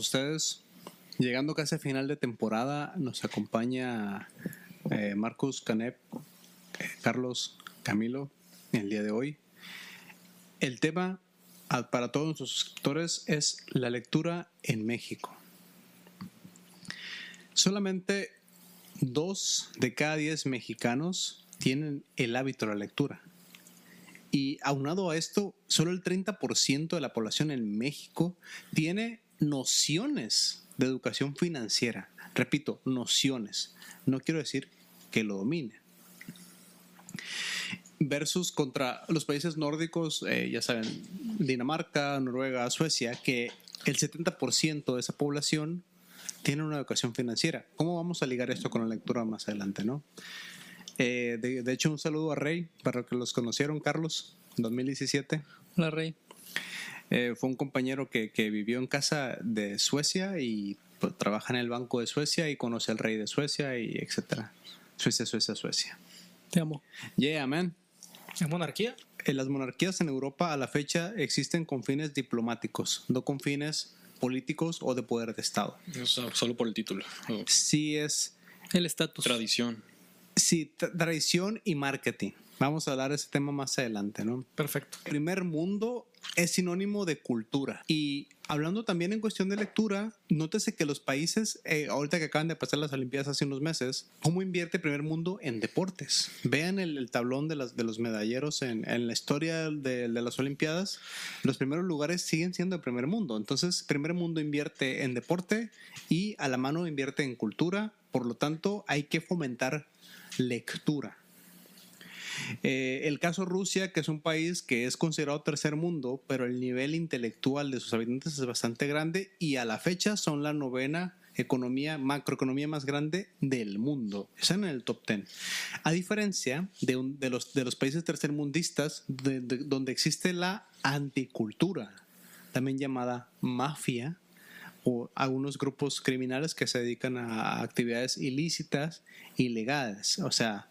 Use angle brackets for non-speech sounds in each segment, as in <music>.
ustedes. Llegando casi a final de temporada, nos acompaña eh, Marcus Canep, Carlos Camilo, el día de hoy. El tema para todos nuestros suscriptores es la lectura en México. Solamente dos de cada diez mexicanos tienen el hábito de la lectura. Y aunado a esto, solo el 30% de la población en México tiene nociones de educación financiera. Repito, nociones. No quiero decir que lo domine. Versus contra los países nórdicos, eh, ya saben, Dinamarca, Noruega, Suecia, que el 70% de esa población tiene una educación financiera. ¿Cómo vamos a ligar esto con la lectura más adelante, no? Eh, de, hecho, un saludo a Rey, para que los conocieron, Carlos, en 2017. La rey. Eh, fue un compañero que, que vivió en casa de Suecia y pues, trabaja en el Banco de Suecia y conoce al rey de Suecia y etcétera. Suecia, Suecia, Suecia. Te amo. Yeah, man. ¿Es monarquía? Eh, Las monarquías en Europa a la fecha existen con fines diplomáticos, no con fines políticos o de poder de Estado. O sea, solo por el título. Sí es, El estatus. tradición. sí, tra- tradición y marketing. Vamos a hablar de ese tema más adelante, ¿no? Perfecto. primer mundo es sinónimo de cultura. Y hablando también en cuestión de lectura, nótese que los países, eh, ahorita que acaban de pasar las Olimpiadas hace unos meses, ¿cómo invierte primer mundo en deportes? Vean el, el tablón de, los medalleros en, la historia de, de las Olimpiadas. Los primeros lugares siguen siendo de primer mundo. Entonces, primer mundo invierte en deporte y a la mano invierte en cultura. Por lo tanto, hay que fomentar lectura. Eh, el caso Rusia, que es un país que es considerado tercer mundo, pero el nivel intelectual de sus habitantes es bastante grande y a la fecha son la novena economía, macroeconomía más grande del mundo. Están en el top 10. A diferencia de, los, países tercermundistas, de- de- donde existe la anticultura, también llamada mafia, o algunos grupos criminales que se dedican a actividades ilícitas, ilegales. O sea,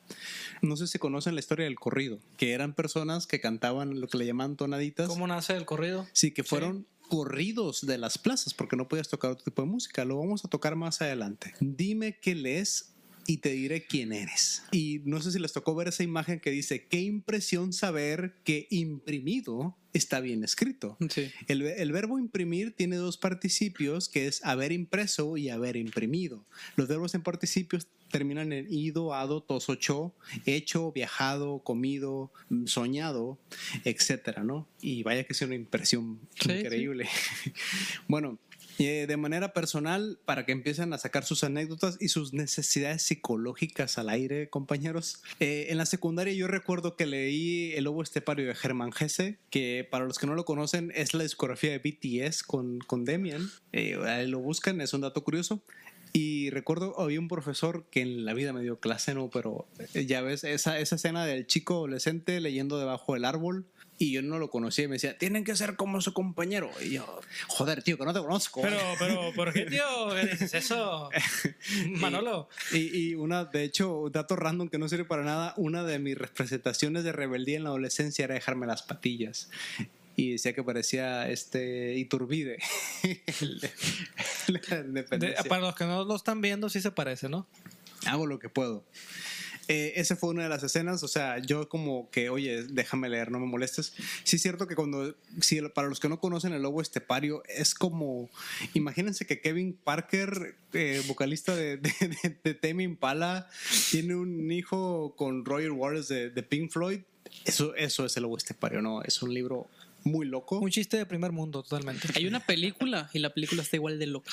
no sé si conocen la historia del corrido, que eran personas que cantaban lo que le llaman tonaditas. ¿Cómo nace el corrido? Sí, que fueron corridos de las plazas porque no podías tocar otro tipo de música. Lo vamos a tocar más adelante. Dime qué lees y te diré quién eres. Y no sé si les tocó ver esa imagen que dice, qué impresión saber que imprimido está bien escrito. Sí. El, el verbo imprimir tiene dos participios, que es haber impreso y haber imprimido. Los verbos en participios terminan en ido, ado, tos, ocho, hecho, viajado, comido, mm, soñado, etcétera, ¿no? Y vaya que es una impresión Sí, increíble. <laughs> bueno, eh, de manera personal, para que empiecen a sacar sus anécdotas y sus necesidades psicológicas al aire, compañeros. Eh, en la secundaria yo recuerdo que leí El Lobo Estepario de Germán Gese, que para los que no lo conocen es la discografía de BTS con, con Demian. Eh, lo buscan, es un dato curioso. Y recuerdo, había un profesor que en la vida me dio clase, ¿no? Pero eh, ya ves, esa, esa escena del chico adolescente leyendo debajo del árbol. Y yo no lo conocía y me decía, tienen que ser como su compañero. Y yo, joder, tío, que no te conozco. Pero, pero, ¿por qué, <laughs> tío? ¿Qué dices eso? <laughs> Manolo. Y, y una, de hecho, dato random que no sirve para nada, una de mis representaciones de rebeldía en la adolescencia era dejarme las patillas. Y decía que parecía este Iturbide. <laughs> La De- para los que no lo están viendo, sí se parece, ¿no? Hago lo que puedo. Eh, esa fue una de las escenas, o sea, yo como que, oye, déjame leer, no me molestes. Sí es cierto que cuando, si para los que no conocen el lobo estepario, es como, imagínense que Kevin Parker, eh, vocalista de, de, de, de Tame Impala, tiene un hijo con Roger Waters de, de Pink Floyd. Eso, eso es el lobo estepario, ¿no? Es un libro muy loco. Un chiste de primer mundo, totalmente. Hay una película y la película está igual de loca.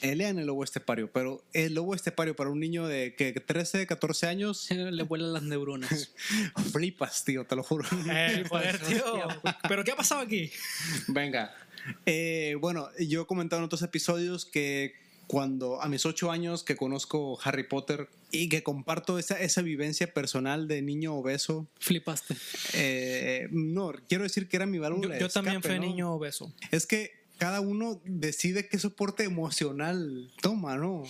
Eh, lean el lobo estepario, pero el lobo estepario para un niño de que 13, 14 años, <laughs> Le vuelan las neuronas. <laughs> flipas, tío, te lo juro. Eh, <laughs> tío. ¿Pero qué ha pasado aquí? Venga. Eh, bueno, yo he comentado en otros episodios que cuando a mis ocho años que conozco Harry Potter y que comparto esa, esa vivencia personal de niño obeso, Flipaste. eh, no, quiero decir que era mi Yo, válvula de yo también fui ¿no? niño obeso. Es que cada uno decide qué soporte emocional toma, ¿no?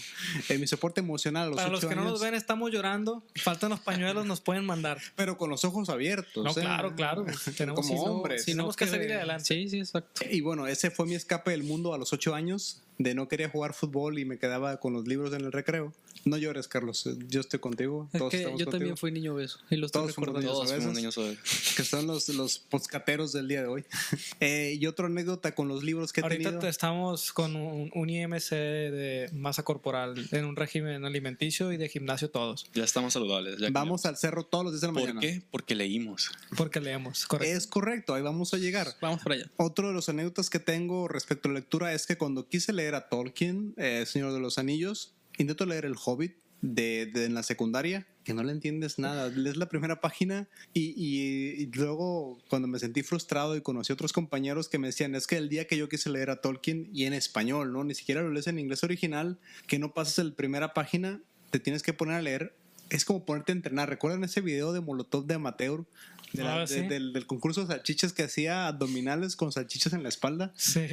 Eh, mi soporte emocional a los Para los que no nos ven, estamos llorando. Faltan los pañuelos, nos pueden mandar. <laughs> pero con los ojos abiertos. No, ¿eh? claro, claro. <laughs> Tenemos Como si no- hombres. si Tenemos que salir adelante. Sí, sí, exacto. Y bueno, ese fue mi escape del mundo a los ocho años, de no querer jugar fútbol y me quedaba con los libros en el recreo. No llores, Carlos, eh, yo estoy contigo. Es Todos que yo estamos también contigo. fui niño beso y lo estoy Todos fuimos recordando. Todos veces. niños hoy. que son los, los poscateros del día de hoy. <laughs> Eh, y otra anécdota con los libros que he Ahorita tenido. te- estamos con un, un IMC de masa corporal en un régimen alimenticio y de gimnasio todos. Ya estamos saludables. ya Vamos al cerro todos los días de la ¿Por mañana. qué? Porque leímos. Porque leemos, correcto. Es correcto, ahí vamos a llegar. Vamos para allá. Otro de los anécdotas que tengo respecto a la lectura es que cuando quise leer a Tolkien, eh, Señor de los Anillos, intento leer El Hobbit de, en la secundaria, que no le entiendes nada. Lees la primera página y luego cuando me sentí frustrado y conocí otros compañeros que me decían, es que el día que yo quise leer a Tolkien y en español, ¿no? Ni siquiera lo lees en inglés original, que no pasas la primera página, te tienes que poner a leer. Es como ponerte a entrenar. ¿Recuerdan ese video de Molotov de Amateur? De la- Ah, de- sí. del, del concurso de salchichas que hacía abdominales con salchichas en la espalda. Sí.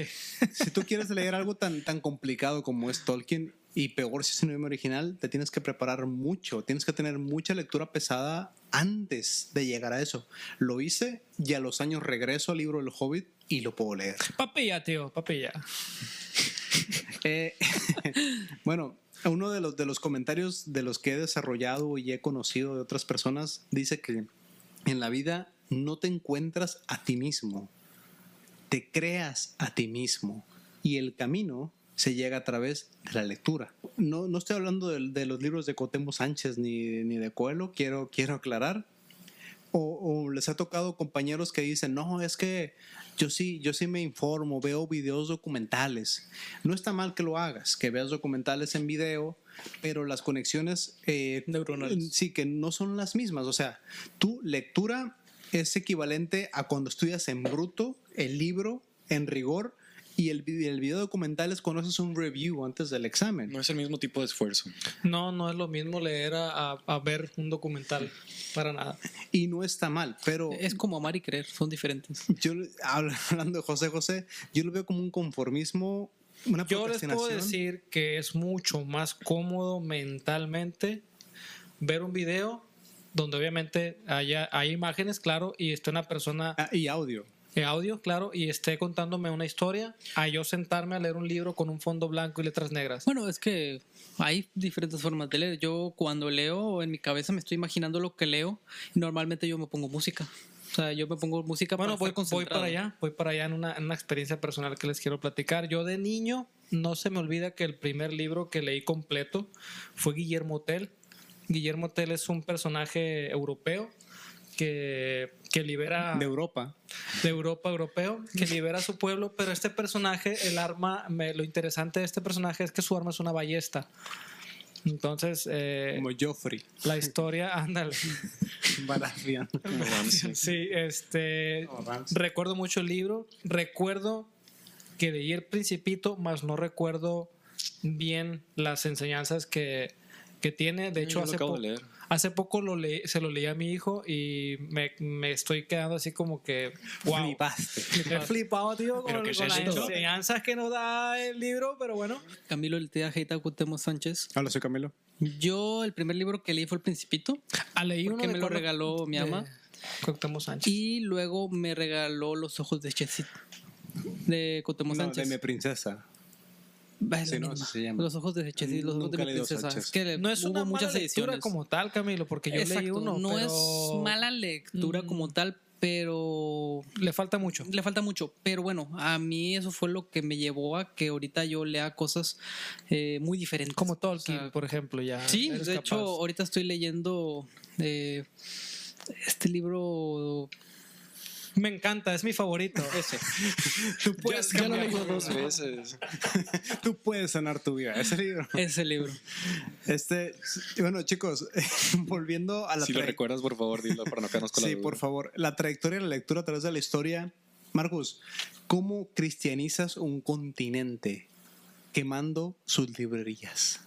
Si tú quieres leer algo tan, tan complicado como es Tolkien, y peor si es un idioma original, te tienes que preparar mucho, tienes que tener mucha lectura pesada antes de llegar a eso. Lo hice y a los años regreso al libro del Hobbit y lo puedo leer. Papilla, tío, papilla. <laughs> Eh, <laughs> bueno, uno de los, de los comentarios de los que he desarrollado y he conocido de otras personas dice que en la vida no te encuentras a ti mismo, te creas a ti mismo y el camino se llega a través de la lectura. No, no estoy hablando de, los libros de Cotemo Sánchez ni, ni de Coelho, quiero, quiero aclarar. O, o les ha tocado compañeros que dicen, no, es que yo sí, yo sí me informo, veo videos documentales. No está mal que lo hagas, que veas documentales en video, pero las conexiones eh, Neuronales. sí que no son las mismas. O sea, tu lectura es equivalente a cuando estudias en bruto el libro en rigor y el, el video documental es cuando haces un review antes del examen. No es el mismo tipo de esfuerzo. No, no es lo mismo leer a, a- a ver un documental. Para nada. Y no está mal, pero Es como amar y creer, son diferentes. yo <laughs> habla- hablando de José José, yo lo veo como un conformismo, una Yo les puedo procrastinación. decir que es mucho más cómodo mentalmente ver un video donde obviamente haya, hay imágenes, claro, y esté una persona Ah, y audio. Audio, claro, y esté contándome una historia, a yo sentarme a leer un libro con un fondo blanco y letras negras. Bueno, es que hay diferentes formas de leer. Yo cuando leo en mi cabeza me estoy imaginando lo que leo y normalmente yo me pongo música. O sea, yo me pongo música Bueno, para voy, estar voy para allá, voy para allá en una, en una experiencia personal que les quiero platicar. Yo de niño no se me olvida que el primer libro que leí completo fue Guillermo Tell. Guillermo Tell es un personaje europeo que, que libera De Europa. de Europa europeo, que libera a su pueblo, pero este personaje, el arma, me- lo interesante de este personaje es que su arma es una ballesta. Entonces, eh, Como Joffrey. la historia, <laughs> ándale. Baratheon. Sí, este. Recuerdo mucho el libro. Recuerdo que leí El Principito, más no recuerdo bien las enseñanzas que, que tiene. De hecho, hace, po- de. Hace poco lo leí- se lo leí a mi hijo y me, me estoy quedando así como que. ¡Wow! Flipaste. He flipado, tío, con, ¿Pero qué con es las enseñanzas que nos da el libro, pero bueno. Camilo el tía Heita Cuauhtémoc Sánchez. Hola, soy Camilo. Yo el primer libro que leí fue El Principito Ah, leí uno porque de me lo regaló mi ama Cuauhtémoc Sánchez. y luego me regaló Los ojos de Chesit de Cuauhtémoc No, Sánchez. de mi princesa. Va, es Sí, la no, misma. así se llama. Los ojos de Chesit, los ojos Nunca de mi princesa. Sánchez. Es que no es hubo una muchas mala lectura como tal, Camilo, porque yo leí uno. no pero es mala lectura Mm. como tal, pero Le falta mucho. le falta mucho. Pero bueno, a mí eso fue lo que me llevó a que ahorita yo lea cosas eh, muy diferentes. Como O Tolkien, sea, por ejemplo, ya. Sí, de hecho, ahorita estoy leyendo eh, este libro. Me encanta, es mi favorito. Ese. <laughs> Tú puedes, Ya dos veces. <laughs> tú puedes sanar tu vida. Ese libro. <laughs> Ese libro. Este, bueno, chicos, volviendo a la Si lo recuerdas, por favor, dilo para no quedarnos con la Sí, duda. por favor. La trayectoria de la lectura a través de la historia. Marcus, ¿cómo cristianizas un continente quemando sus librerías?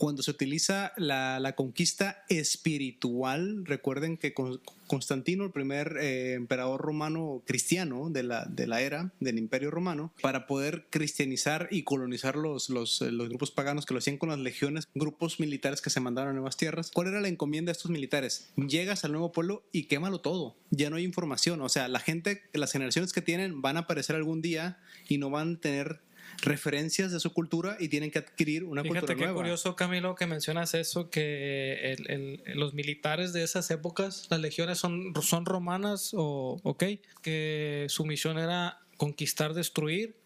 Cuando se utiliza la, la conquista espiritual, recuerden que con- Constantino, el primer eh, emperador romano cristiano de la, de la era del imperio romano, para poder cristianizar y colonizar los, los, eh, los grupos paganos que lo hacían con las legiones, grupos militares que se mandaron a nuevas tierras. ¿Cuál era la encomienda de estos militares? Llegas al nuevo pueblo y quémalo todo. Ya no hay información. O sea, la gente, las generaciones que tienen van a aparecer algún día y no van a tener referencias de su cultura y tienen que adquirir una Fíjate cultura qué nueva. curioso, Camilo, que mencionas eso, que el- el- los militares de esas épocas, las legiones son, son romanas, o, ok, que su misión era conquistar, destruir.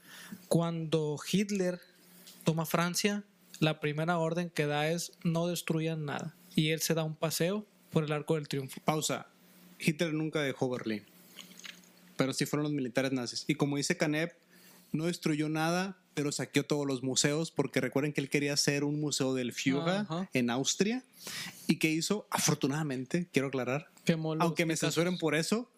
Cuando Hitler toma Francia, la primera orden que da es no destruyan nada. Y él se da un paseo por el arco del triunfo. Pausa. Hitler nunca dejó Berlín. Pero sí fueron los militares nazis. Y como dice Canev, no destruyó nada, pero saqueó todos los museos, porque recuerden que él quería hacer un museo del Führer Ajá. en Austria. Y que hizo, afortunadamente, quiero aclarar, Quemó los aunque me Picassos. censuren por eso,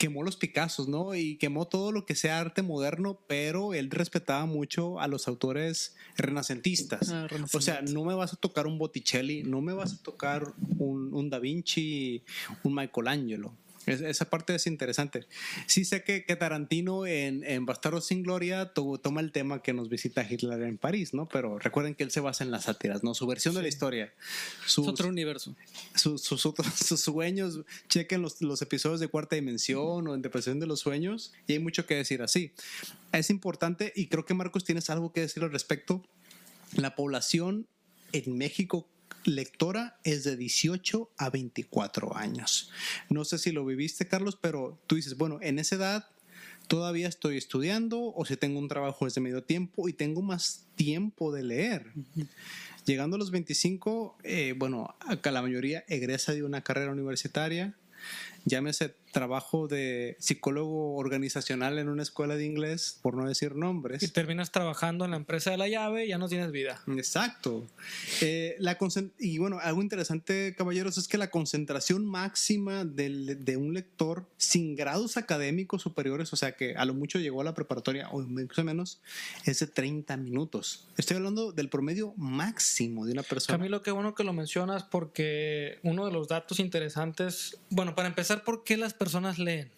quemó los Picassos, ¿no? Y quemó todo lo que sea arte moderno, pero él respetaba mucho a los autores renacentistas. Ah, o sea, no me vas a tocar un Botticelli, no me vas a tocar un, un Da Vinci, un Michelangelo. Es- esa parte es interesante. Sí sé que, que Tarantino en, en Bastardos sin Gloria to- toma el tema que nos visita Hitler en París, ¿no? Pero recuerden que él se basa en las sátiras, ¿no? Su versión de la historia. Es Sus- otro universo. sus, sus, otros- <laughs> sus sueños, chequen los, los episodios de cuarta dimensión o interpretación de los sueños y hay mucho que decir así. Es importante y creo que Marcos tienes algo que decir al respecto. La población en México lectora es de 18 a 24 años. No sé si lo viviste, Carlos, pero tú dices, bueno, en esa edad todavía estoy estudiando o si tengo un trabajo es de medio tiempo y tengo más tiempo de leer. Llegando a los 25, eh, bueno, acá la mayoría egresa de una carrera universitaria, llámese trabajo de psicólogo organizacional en una escuela de inglés, por no decir Y nombres. terminas trabajando en la empresa de la llave y ya no tienes vida. Exacto. Eh, la y bueno, algo interesante, caballeros, es que la concentración máxima del- de un lector sin grados académicos superiores, o sea que a lo mucho llegó a la preparatoria o incluso menos, es de 30 minutos. Estoy hablando del promedio máximo de una persona. Camilo, qué bueno que lo mencionas porque uno de los datos interesantes, bueno, para empezar, ¿por qué las personas leen?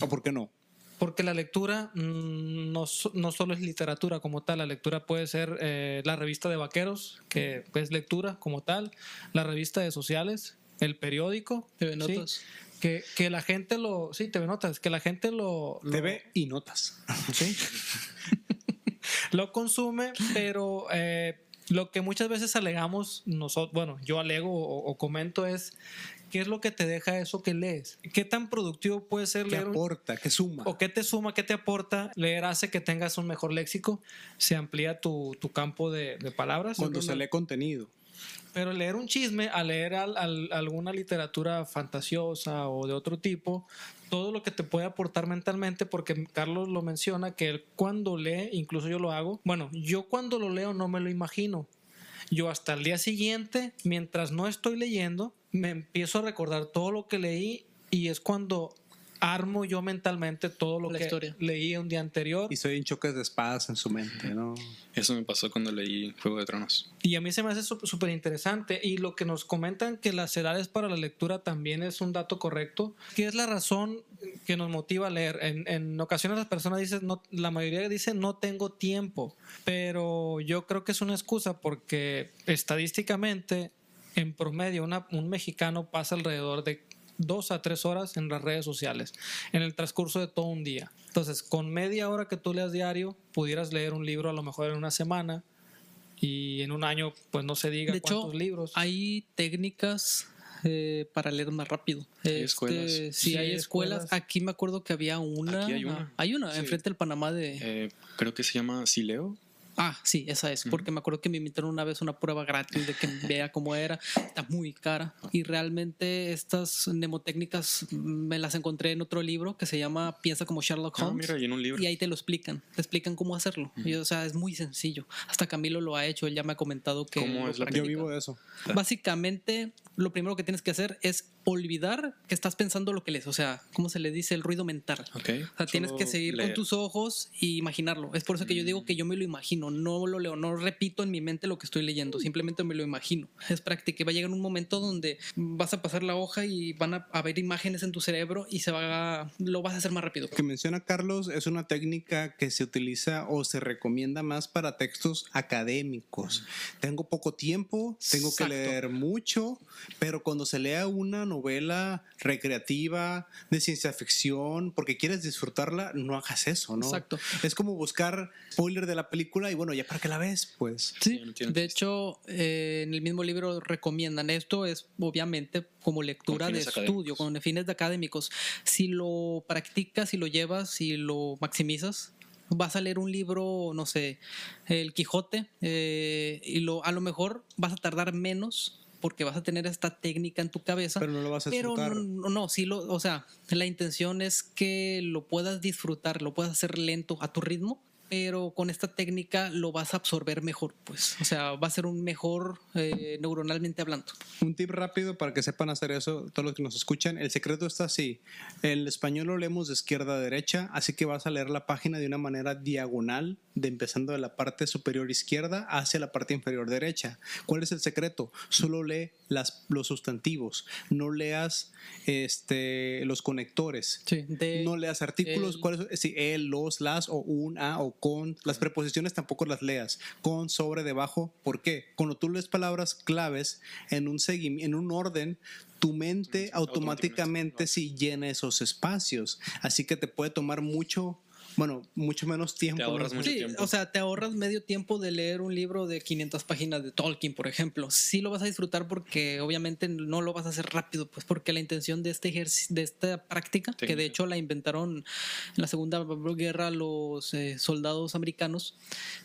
¿O por qué no? Porque la lectura mm, no, no solo es literatura como tal, la lectura puede ser eh, la revista de vaqueros, que es lectura como tal, la revista de sociales, el periódico, TV ¿sí? Notas. que, que la gente lo, sí, TV Notas, que la gente lo, lo- TV y notas. Sí. <laughs> lo consume, pero eh, lo que muchas veces alegamos, nosotros, bueno, yo alego o, o comento es qué es lo que te deja eso que lees. ¿Qué tan productivo puede ser ¿Qué leer un- aporta? ¿Qué suma? o qué te suma, qué te aporta? Leer hace que tengas un mejor léxico, se amplía tu, tu campo de, de palabras. Cuando se lee contenido. Pero leer un chisme, a leer al- al- alguna literatura fantasiosa o de otro tipo, todo lo que te puede aportar mentalmente, porque Carlos lo menciona, que él cuando lee, incluso yo lo hago, bueno, yo cuando lo leo no me lo imagino. Yo hasta el día siguiente, mientras no estoy leyendo, me empiezo a recordar todo lo que leí y es cuando armo yo mentalmente todo lo La que historia. leí un día anterior. Y soy en choques de espadas en su mente, ¿no? Eso me pasó cuando leí Juego de Tronos. Y a mí se me hace sú- súper interesante. Y lo que nos comentan que las edades para la lectura también es un dato correcto. ¿Qué es la razón que nos motiva a leer? En, en ocasiones las personas dicen, no, la mayoría dice no tengo tiempo. Pero yo creo que es una excusa porque estadísticamente, en promedio, una- un mexicano pasa alrededor de dos a tres horas en las redes sociales en el transcurso de todo un día. Entonces, con media hora que tú leas diario, pudieras leer un libro a lo mejor en una semana y en un año, pues no se diga De hecho, cuántos libros. Hay técnicas eh, para leer más rápido. Hay Este, escuelas. Sí, Sí, hay hay escuelas. escuelas. Aquí me acuerdo que había una. Aquí hay ah, una. Hay una, Sí. enfrente del Panamá de. Eh, creo que se llama Sileo. Ah, sí, esa es. Porque me acuerdo que me invitaron una vez una prueba gratis de que <laughs> vea cómo era. Está muy cara. Y realmente estas mnemotécnicas me las encontré en otro libro que se llama Piensa como Sherlock Ah, Holmes. mira, y en un libro. Y ahí te lo explican, te explican cómo hacerlo. Y, o sea, es muy sencillo. Hasta Camilo lo ha hecho, él ya me ha comentado que... ¿Cómo lo es la Yo vivo de eso. Básicamente, lo primero que tienes que hacer es olvidar que estás pensando lo que lees. O sea, ¿cómo se le dice? El ruido mental. Ok. O sea, tienes que seguir leer. con tus ojos y imaginarlo. Es por eso que yo digo que yo me lo imagino. No lo leo, no repito en mi mente lo que estoy leyendo, simplemente me lo imagino. Es práctica va a llegar un momento donde vas a pasar la hoja y van a haber imágenes en tu cerebro y se va a, lo vas a hacer más rápido. Lo que menciona Carlos es una técnica que se utiliza o se recomienda más para textos académicos. Tengo poco tiempo, tengo Exacto. que leer mucho, pero cuando se lea una novela recreativa de ciencia ficción, porque quieres disfrutarla, no hagas eso, ¿no? Exacto. Es como buscar spoiler de la película y bueno, ya para que la ves, pues. Sí, no tiene de hecho, eh, en el mismo libro recomiendan esto, es obviamente como lectura de estudio, académicos. con fines de académicos. Si lo practicas, si lo llevas, si lo maximizas, vas a leer un libro, no sé, El Quijote, eh, y lo, a lo mejor vas a tardar menos porque vas a tener esta técnica en tu cabeza. Pero no lo vas a Pero disfrutar. no, no, sí lo, o sea, la intención es que lo puedas disfrutar, lo puedas hacer lento a tu ritmo, pero con esta técnica lo vas a absorber mejor, pues. O sea, va a ser un mejor eh, neuronalmente hablando. Un tip rápido para que sepan hacer eso, todos los que nos escuchan. El secreto está así. El español lo leemos de izquierda a derecha, así que vas a leer la página de una manera diagonal, de empezando de la parte superior izquierda hacia la parte inferior derecha. ¿Cuál es el secreto? Solo lee las, los sustantivos, no leas este, los conectores. Sí, de, No leas artículos, el- cuáles son- sí, el, los, las o un, a o con. Las preposiciones tampoco las leas. Con, sobre, debajo. ¿Por qué? Cuando tú lees palabras claves en un seguimiento, en un orden, tu mente automáticamente automáticamente. sí llena esos espacios. Así que te puede tomar mucho, bueno, mucho menos tiempo. ahorras ¿no? mucho Sí, tiempo. o sea, te ahorras medio tiempo de leer un libro de 500 páginas de Tolkien, por ejemplo. Sí lo vas a disfrutar porque obviamente no lo vas a hacer rápido, pues porque la intención de este ejerci- de esta práctica, que de hecho la inventaron en la Segunda Guerra los eh, soldados americanos,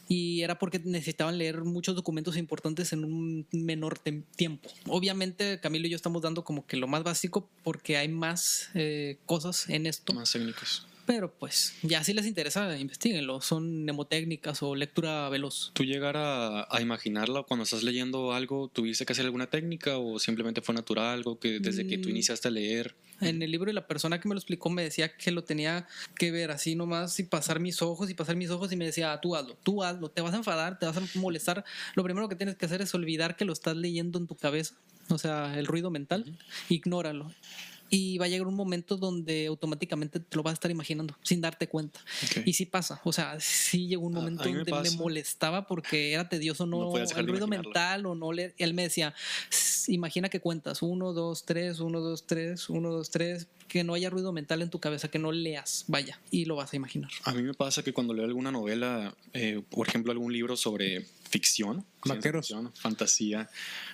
y era porque necesitaban leer muchos documentos importantes en un menor tiempo. Obviamente Camilo y yo estamos dando como que lo más básico porque hay más eh, cosas en esto. Más técnicos. Pero pues, ya si les interesa, investiguenlo. Son mnemotécnicas o lectura veloz. ¿Tú llegar a, a imaginarla cuando estás leyendo algo, tuviste que hacer alguna técnica o simplemente fue natural, algo que desde que tú Mm. iniciaste a leer? En el libro y la persona que me lo explicó me decía que lo tenía que ver así nomás y pasar mis ojos y pasar mis ojos y me decía, "Ah, tú hazlo, tú hazlo, te vas a enfadar, te vas a molestar. Lo primero que tienes que hacer es olvidar que lo estás leyendo en tu cabeza, o sea, el ruido mental, ignóralo. Y va a llegar un momento donde automáticamente te lo vas a estar imaginando sin darte cuenta. Y sí pasa, o sea, sí llegó un momento me donde me, molestaba porque era tedioso no, el ruido mental o no leer. Él me decía, "S- imagina que cuentas uno, dos, tres, uno, dos, tres, uno, dos, tres, que no haya ruido mental en tu cabeza, que no leas, vaya, y lo vas a imaginar. A mí me pasa que cuando leo alguna novela, eh, por ejemplo, algún libro sobre ficción, Vaqueros. ficción, fantasía,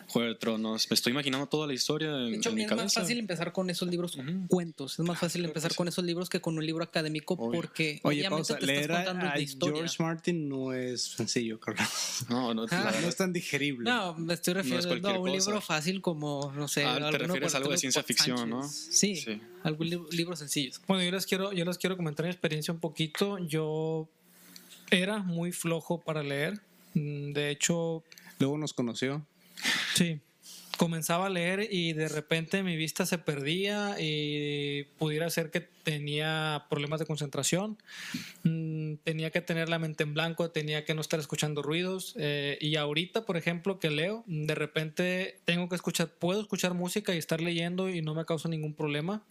Juego de Tronos, me estoy imaginando toda la historia en, De hecho, en mi es más fácil empezar con esos libros cuentos, es más fácil empezar sí. con esos libros que con un libro académico Obvio. porque Oye, obviamente pausa. te Leer estás a, contando a de historia. George Martin no es sencillo, Carlos. No, no, Ah, es tan digerible. No, me estoy refiriendo a un libro fácil como, no sé, Ah, te refieres a algo de ciencia ficción, ¿no? Sí, Sí. algún libro, libro sencillo. Bueno, yo les quiero, yo les quiero comentar mi experiencia un poquito. Yo era muy flojo para leer. Mm, De hecho, Luego nos conoció. sí. Comenzaba a leer y de repente mi vista se perdía y pudiera ser que tenía problemas de concentración. Mm, Tenía que tener la mente en blanco, tenía que no estar escuchando ruidos. eh, y ahorita, por ejemplo, que leo, de repente tengo que escuchar, puedo escuchar música y estar leyendo y no me causa ningún problema.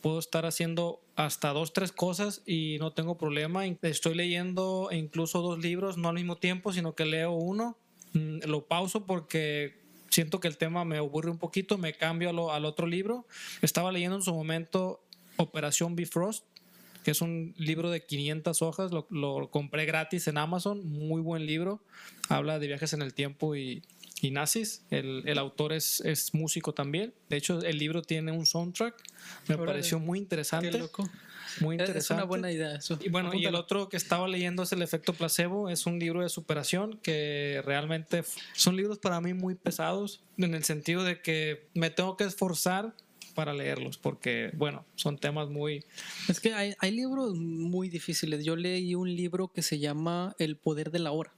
Puedo estar haciendo hasta dos, tres cosas y no tengo problema. Estoy leyendo incluso dos libros, no al mismo tiempo, sino que leo uno. Mm, Lo pauso porque siento que el tema me aburre un poquito, me cambio al otro libro. Estaba leyendo en su momento Operación Bifrost, que es un libro de 500 hojas, lo, lo compré gratis en Amazon, muy buen libro, habla de viajes en el tiempo y, y nazis, el, el autor es, es músico también, de hecho el libro tiene un soundtrack, me Órale. pareció muy interesante, Qué loco. muy Es- interesante. Es una buena idea eso. Y bueno, y el otro que estaba leyendo es El efecto placebo, es un libro de superación que realmente son libros para mí muy pesados en el sentido de que me tengo que esforzar para leerlos porque, bueno, son temas muy... Es que hay, hay libros muy difíciles. Yo leí un libro que se llama El poder de la hora.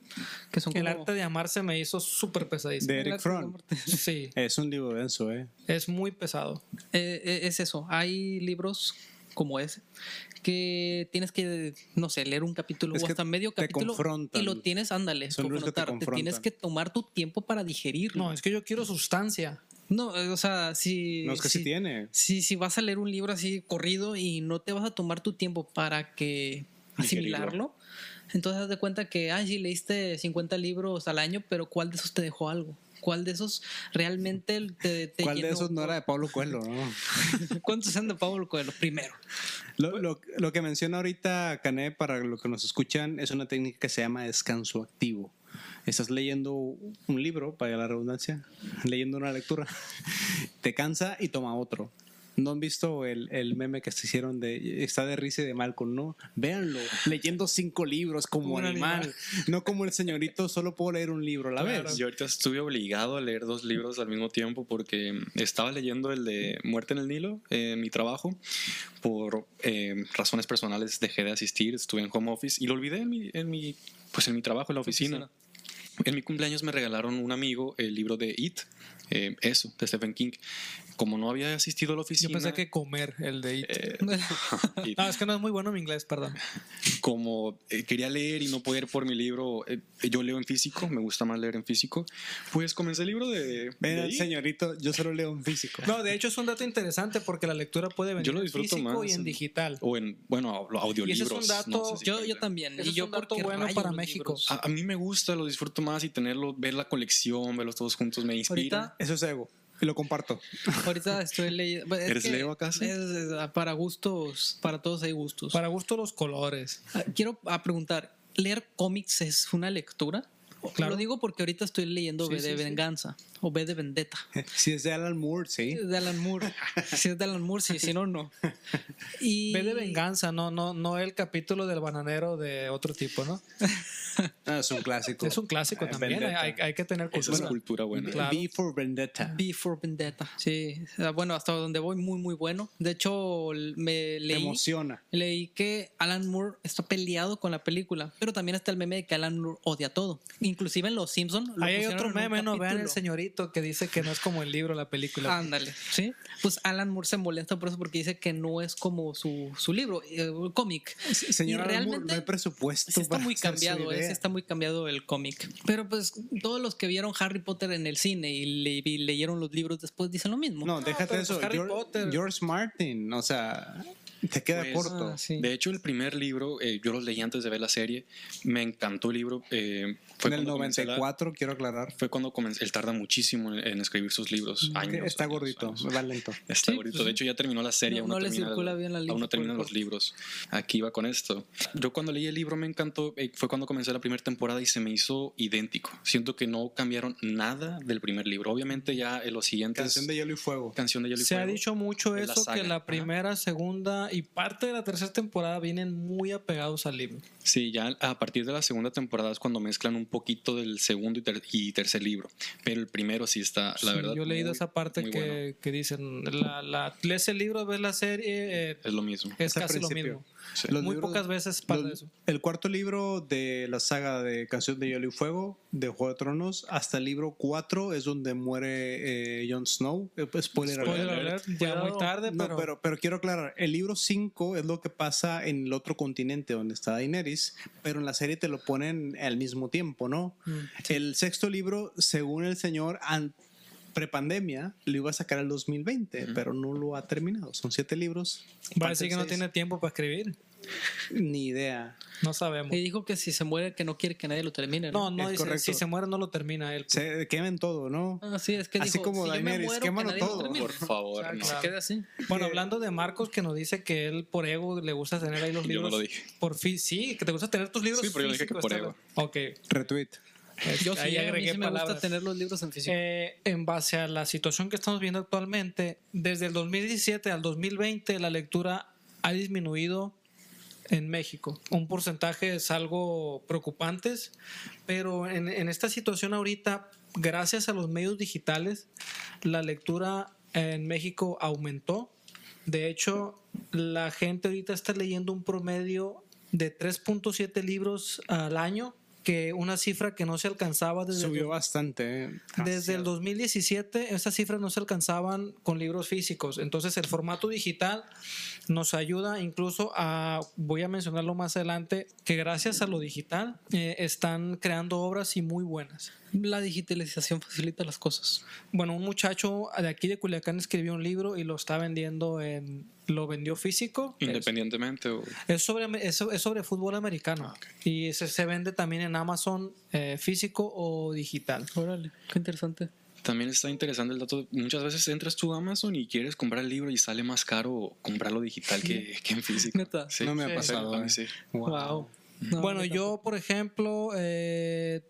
Que son El como- arte de amarse me hizo súper pesadísimo. De Eric Fromm. <laughs> Sí, Es un libro denso, ¿eh? es muy pesado. Eh, eh, es eso. Hay libros como ese, que tienes que, no sé, leer un capítulo Es o hasta medio capítulo y lo tienes, ándale, que te confrontar. Te tienes que tomar tu tiempo para digerirlo. No, es que yo quiero sustancia. No, eh, o sea, si. No, es que sí tiene. Si, si vas a leer un libro así corrido y no te vas a tomar tu tiempo para que asimilarlo, entonces haz de cuenta que, ay, sí, leíste 50 libros al año, pero ¿cuál de esos te dejó algo? ¿Cuál de esos realmente te, te ¿Cuál de esos no era de Pablo Coelho? no? <laughs> ¿Cuántos son de Pablo Coelho? Primero. Lo, lo- lo que menciona ahorita Cané, para lo que nos escuchan, es una técnica que se llama descanso activo. Estás leyendo un libro, para la redundancia, leyendo una lectura, te cansa y toma otro. ¿No han visto el, el meme que se hicieron de está de risa y de Malcolm? No, véanlo, leyendo cinco libros como Un animal, animal. no como el señorito, solo puedo leer un libro a la Claro. vez. Yo ahorita estuve obligado a leer dos libros al mismo tiempo porque estaba leyendo el de Muerte en el Nilo en mi trabajo. Por eh, razones personales dejé de asistir, estuve en home office y lo olvidé en mi, en mi, pues en mi trabajo, en la oficina. En mi cumpleaños me regalaron un amigo el libro de It, eh, eso, de Stephen King. Como no había asistido a la Yo oficina, pensé que comer el de It. eh, <laughs> <laughs> It, No, es que no es muy bueno mi inglés, perdón. como eh, quería leer y no poder por mi libro, eh, yo leo en físico, me gusta más leer en físico, pues comencé el libro de... It. señorito, yo solo leo en físico. No, de hecho es un dato interesante porque la lectura puede venir Yo lo en disfruto físico más y en en- digital. O en, bueno, au- audiolibros. dato- no sé si Yo, yo también. Ese y es yo un dato bueno para México. A, a mí me gusta, lo disfruto más y tenerlo, ver la colección, verlos todos juntos me inspira. Ahorita, Eso es ego. Y lo comparto. <laughs> ahorita estoy leyendo. bueno, es ¿Eres que Leo acaso? es- es- para gustos, para todos hay gustos. Para gusto los colores. Ah, Quiero preguntar, ¿leer cómics es una lectura? Claro. Lo digo porque ahorita estoy leyendo Sí, V de sí, sí. Venganza o V de Vendetta. <laughs> Si es de Alan Moore, sí. De Alan Moore. <laughs> si es de Alan Moore, sí, si no, no. <laughs> Y... Ve de venganza, no, no, no el capítulo del bananero de otro tipo, ¿no? Ah, es un clásico. Es un clásico Eh, también. Hay, hay que tener Esa es cultura. cultura buena. Claro. B for Vendetta. B for Vendetta. Sí, Ah, bueno, hasta donde voy, muy, muy bueno. De hecho, me leí, emociona. leí que Alan Moore está peleado con la película, pero también está el meme de que Alan Moore odia todo. Inclusive en Los Simpsons. Ahí hay otro meme, no vean el señorito que dice que no es como el libro, la película. Ándale, ¿sí? Pues Alan Moore se molesta por eso porque dice que no es como su, su libro, eh, el cómic. Señor Y Alan Moore, realmente no hay presupuesto. Sí está para muy cambiado, eh, idea. sí está muy cambiado el cómic. Pero pues todos los que vieron Harry Potter en el cine y, le- y leyeron los libros después dicen lo mismo. No, déjate pero eso. pues Harry George, Potter. George Martin, o sea, te queda Pues, corto. Ah, sí. De hecho, el primer libro, eh, yo los leí antes de ver la serie, me encantó el libro. eh, fue en el cuando comencé la- 94, quiero aclarar. fue cuando comencé, él tarda muchísimo en, en escribir sus libros. Años, está años, gordito, años. va lento. <laughs> Está Sí, gordito. pues, de hecho, ya terminó la serie. No- aún no le termina- circula bien la Aún linfa no terminan el los libros. Aquí va con esto. Yo cuando leí el libro me encantó. eh, fue cuando comencé la primera temporada y se me hizo idéntico. Siento que no cambiaron nada del primer libro. Obviamente ya en los siguientes... Canción de hielo y fuego. Canción de Hielo y Se ha Fuego. dicho mucho de la eso, que la ajá. primera, segunda y parte de la tercera temporada vienen muy apegados al libro. Sí, ya a partir de la segunda temporada es cuando mezclan un poquito del segundo y, ter- y tercer libro. Pero el primero sí está, la Sí, verdad. yo he leído muy- esa parte que, bueno. que dicen, la, la, lees el libro, ves la serie, eh, Es lo mismo. es al casi lo mismo. Sí. Los Muy libros- pocas veces pasa los- eso. El cuarto libro de la saga de Canción de Hielo y Fuego, de Juego de Tronos, hasta el libro 4 es donde muere eh, Jon Snow. Eh, pues, spoiler, Spoiler alert. alert, ya muy tarde, No, pero, pero, pero quiero aclarar, el libro 5 es lo que pasa en el otro continente donde está Daenerys, pero en la serie te lo ponen al mismo tiempo, ¿no? Mm, El sexto libro, según el señor, prepandemia, lo iba a sacar el 2020, pero no lo ha terminado. Son siete libros. el que no tiene tiempo para escribir. Ni idea. No sabemos. Y dijo que si se muere que no quiere que nadie lo termine. No, ¿no? no, Es dice, correcto. si se muere no lo termina él. pues. Se quemen todo, ¿no? Ah, sí, es que Así dijo, como si yo Daenerys, muero, que quémalo lo todo. Por favor, Ah, no. claro. Se queda así. Bueno, que- hablando de Marcos, que nos dice que él por ego le gusta tener ahí los Yo libros. no lo dije. Por fin, sí, que te gusta tener tus libros. Sí, pero yo dije que por ego. Ok. Retweet. Yo sí, ahí a mí sí me gusta tener los libros en físico. Eh, en base a la situación que estamos viendo actualmente, desde el 2017 al 2020 la lectura ha disminuido en México. Un porcentaje es algo preocupante, pero en, en esta situación ahorita, gracias a los medios digitales, la lectura en México aumentó. De hecho, la gente ahorita está leyendo un promedio de 3.7 libros al año que una cifra que no se alcanzaba desde, Subió bastante. ¿eh? desde el 2017, estas cifras no se alcanzaban con libros físicos. Entonces el formato digital nos ayuda incluso a, voy a mencionarlo más adelante, que gracias a lo digital eh, están creando obras y muy buenas. La digitalización facilita las cosas. Bueno, un muchacho de aquí de Culiacán escribió un libro y lo está vendiendo en... Lo vendió físico. Independientemente. o- Es sobre, es, es sobre fútbol americano. Ah. Y se, se vende también en Amazon eh, físico o digital. Órale, qué interesante. También está interesante el dato. Muchas veces entras tú a Amazon y quieres comprar el libro y sale más caro comprarlo digital que, que en físico. Neta. Sí, No me ha pasado. ¿eh? sí. Wow. No, bueno, yo yo, por ejemplo, eh,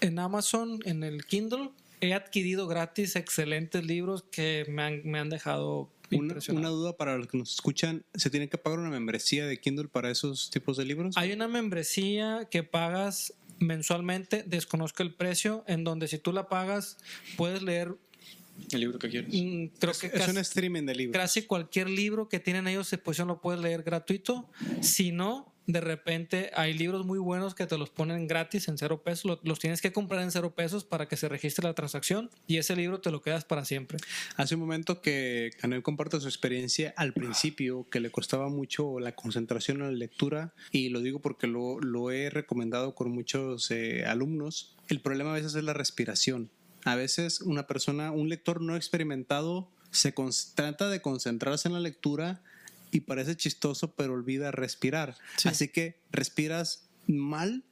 en Amazon, en el Kindle, he adquirido gratis excelentes libros que me han, me han dejado Una, una duda para los que nos escuchan: ¿se tiene que pagar una membresía de Kindle para esos tipos de libros? Hay una membresía que pagas mensualmente, desconozco el precio, en donde si tú la pagas puedes leer, El libro que quieres. mm, que es casi, un streaming de libros. casi cualquier libro que tienen ellos de posición lo puedes leer gratuito. Si no, de repente hay libros muy buenos que te los ponen gratis en cero pesos. Lo- Los tienes que comprar en cero pesos para que se registre la transacción y ese libro te lo quedas para siempre. Hace un momento que Canel comparte su experiencia al principio, que le costaba mucho la concentración en la lectura, y lo digo porque lo, lo he recomendado con muchos eh, alumnos. El problema a veces es la respiración. A veces una persona, un lector no experimentado, se trata de concentrarse en la lectura y parece chistoso, pero olvida respirar. Así que respiras mal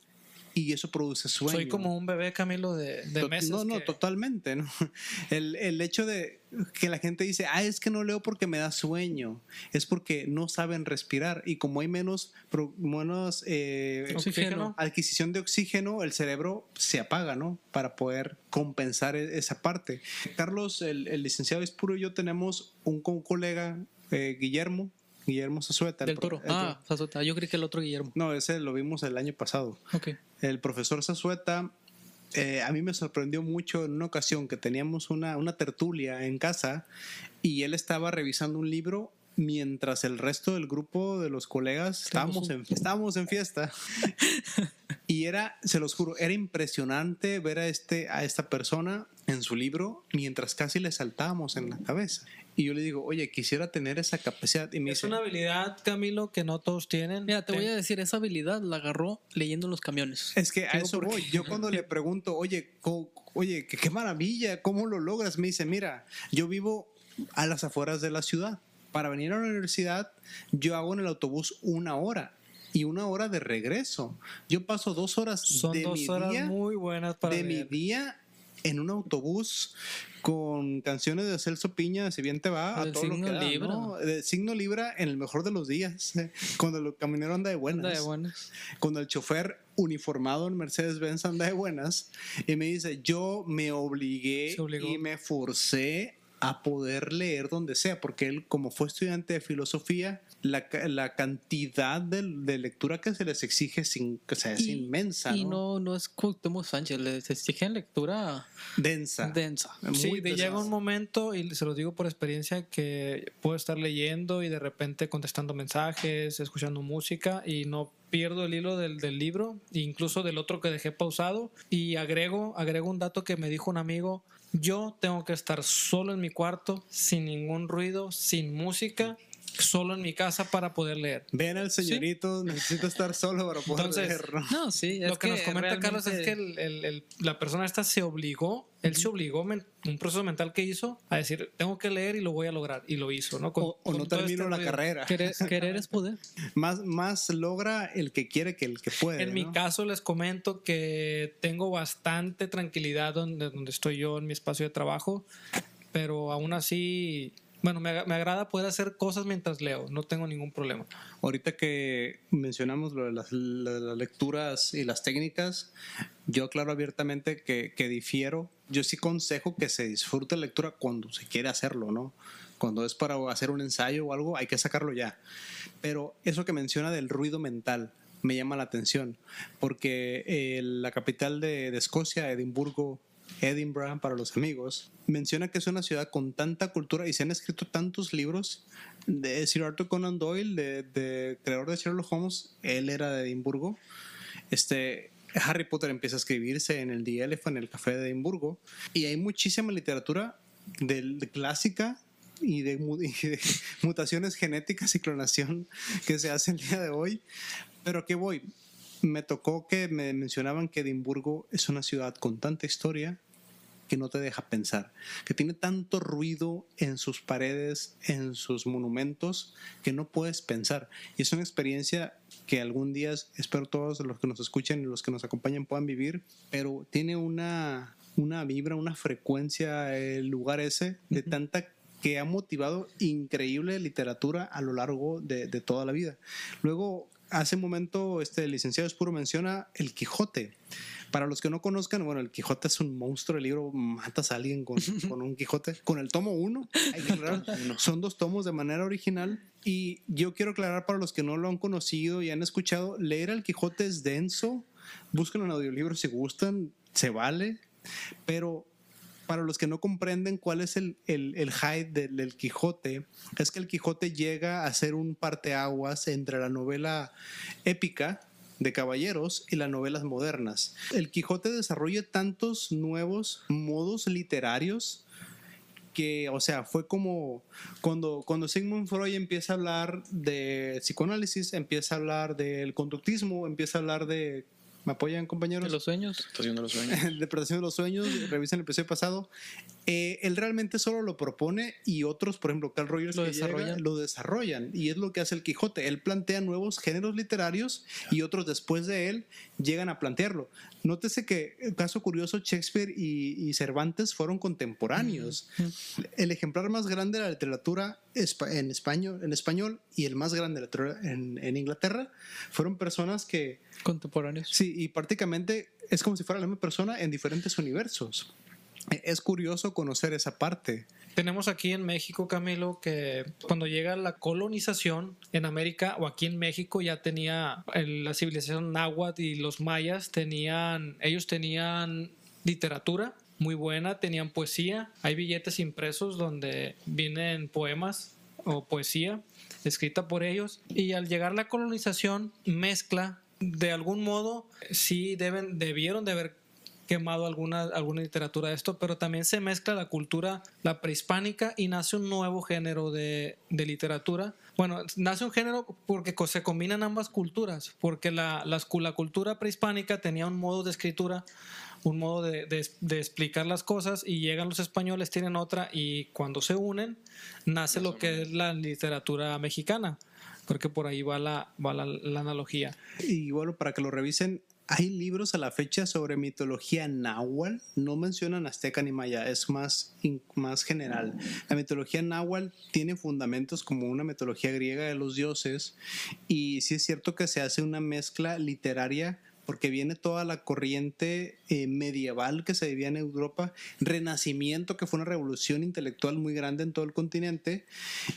y eso produce sueño. Soy como un bebé Camilo de, de meses. No, no, que- totalmente, ¿no? <laughs> El, el hecho de que la gente dice, ah, es que no leo porque me da sueño, es porque no saben respirar y como hay menos, menos eh, Oxígeno. adquisición de oxígeno, el cerebro se apaga, ¿no? Para poder compensar e- esa parte. Carlos, el, el licenciado Espuro y yo tenemos un, co- colega, eh, Guillermo, Guillermo Zazueta. el Del pro- toro. el Ah, Sazota. Yo creí que el otro Guillermo. no, ese lo vimos el año pasado Ok. el profesor Zazueta, eh, a mí me sorprendió mucho en una ocasión que teníamos una, una tertulia en casa y él estaba revisando un libro mientras el resto del grupo de los colegas estábamos en, estábamos en fiesta. <laughs> y era, se los juro, era impresionante ver a, este, a esta persona en su libro mientras casi le saltábamos en la cabeza. Y yo le digo, oye, quisiera tener esa capacidad. Y me Es dice, una habilidad, Camilo, que no todos tienen. Mira, te voy Ten- a decir, esa habilidad la agarró leyendo en los camiones. Es que a eso ¿por voy. Yo cuando le <laughs> pregunto, oye, oye, qué, qué maravilla, ¿cómo lo logras? Me dice, mira, yo vivo a las afueras de la ciudad. Para venir a la universidad, yo hago en el autobús una hora y una hora de regreso. Yo paso dos horas Son de dos mi horas día, muy buenas para de mi leer. día en un autobús con canciones de Celso Piña, si bien te va, a todo lo signo que da, Libra. ¿no? De signo Libra en el mejor de los días, eh, <laughs> cuando el caminero anda de buenas Anda de buenas. cuando el chofer uniformado en Mercedes-Benz anda de buenas y me dice, yo me obligué y me forcé a poder leer donde sea, porque él como fue estudiante de filosofía, la, la cantidad de, de lectura que se les exige sin, o sea, es Y- inmensa, Y ¿no? no, no es Cuauhtémoc Sánchez, les exigen lectura densa. densa. Sí, de llega un momento, y se los digo por experiencia, que puedo estar leyendo y de repente contestando mensajes, escuchando música y no pierdo el hilo del, del libro, incluso del otro que dejé pausado. Y agrego, agrego un dato que me dijo un amigo, yo tengo que estar solo en mi cuarto, sin ningún ruido, sin música, solo en mi casa para poder leer. Ven al señorito, necesito estar solo para poder Entonces, leer, ¿no? No, sí, es Lo que, nos comenta Carlos es que realmente- el- el- el- la persona esta se obligó, él se obligó, men- un proceso mental que hizo, a decir, tengo que leer y lo voy a lograr. Y lo hizo, ¿no? Con- O, o con no todo termino este la ruido. carrera. Querer, querer es poder. <laughs> Más, más logra el que quiere que el que puede. En mi caso les comento que tengo bastante tranquilidad donde, donde estoy yo en mi espacio de trabajo, pero aún así, bueno, me, me agrada poder hacer cosas mientras leo, no tengo ningún problema. Ahorita que mencionamos lo de las, lecturas y las técnicas, yo aclaro abiertamente que, que difiero. Yo sí consejo que se disfrute la lectura cuando se quiere hacerlo, ¿no? Cuando es para hacer un ensayo o algo, hay que sacarlo ya. Pero eso que menciona del ruido mental me llama la atención, porque eh, la capital de Escocia, Edimburgo, Edinburgh para los amigos, menciona que es una ciudad con tanta cultura y se han escrito tantos libros de Sir Arthur Conan Doyle, de, creador de Sherlock Holmes, él era de Edimburgo. Este, Harry Potter empieza a escribirse en el The Elephant, en el Café de Edimburgo, y hay muchísima literatura de clásica y de, mu- y de <laughs> mutaciones genéticas y clonación que se hace el día de hoy. Pero que voy, me tocó que me mencionaban que Edimburgo es una ciudad con tanta historia que no te deja pensar, que tiene tanto ruido en sus paredes, en sus monumentos, que no puedes pensar. Y es una experiencia que algún día espero todos los que nos escuchen y los que nos acompañan puedan vivir, pero tiene una, una vibra, una frecuencia el lugar ese de tanta que ha motivado increíble literatura a lo largo de, de toda la vida. Luego, hace un momento, este el licenciado Espuro menciona El Quijote. Para los que no conozcan, bueno, el Quijote es un monstruo, el libro matas a alguien con, <laughs> con un Quijote. Con el tomo 1, <laughs> son dos tomos de manera original. Y yo quiero aclarar para los que no lo han conocido y han escuchado, leer el Quijote es denso. Busquen un audiolibro si gustan, se vale. Pero para los que no comprenden cuál es el, el, el hype del, del Quijote, es que el Quijote llega a ser un parteaguas entre la novela épica de caballeros y las novelas modernas. El Quijote desarrolla tantos nuevos modos literarios que, o sea, fue como cuando, cuando Sigmund Freud empieza a hablar de psicoanálisis, empieza a hablar del conductismo, empieza a hablar de... ¿Me apoyan, compañeros? De los sueños. Estación de los sueños. <laughs> interpretación de los sueños, revisen el episodio pasado. Eh, él realmente solo lo propone y otros, por ejemplo, Carl Rogers Lo que llega, desarrollan. lo desarrollan. Y es lo que hace el Quijote. Él plantea nuevos géneros literarios y otros después de él llegan a plantearlo. Nótese que, eh, caso curioso, Shakespeare y, y Cervantes fueron contemporáneos. El ejemplar más grande de la literatura en español, en español y el más grande de la literatura en, en Inglaterra fueron personas que Contemporáneos. Sí, y prácticamente es como si fuera la misma persona en diferentes universos. E- Es curioso conocer esa parte. Tenemos aquí en México, Camilo, que cuando llega la colonización en América o aquí en México ya tenía la civilización náhuatl y los mayas tenían, ellos tenían literatura muy buena, tenían poesía, hay billetes impresos donde vienen poemas o poesía escrita por ellos y al llegar la colonización mezcla de algún modo sí deben debieron de haber quemado alguna, alguna literatura de esto, pero también se mezcla la cultura, la prehispánica, y nace un nuevo género de, de literatura. Bueno, nace un género porque se combinan ambas culturas, porque la, cu- la cultura prehispánica tenía un modo de escritura, un modo de- de explicar las cosas, y llegan los españoles, tienen otra, y cuando se unen, nace lo que es la literatura mexicana. Creo que por ahí va la, va la, la analogía. Y bueno, para que lo revisen, hay libros a la fecha sobre mitología náhuatl. No mencionan azteca ni maya, es más, más general. La mitología náhuatl tiene fundamentos como una mitología griega de los dioses. Y sí es cierto que se hace una mezcla literaria porque viene toda la corriente eh, medieval que se vivía en Europa, renacimiento que fue una revolución intelectual muy grande en todo el continente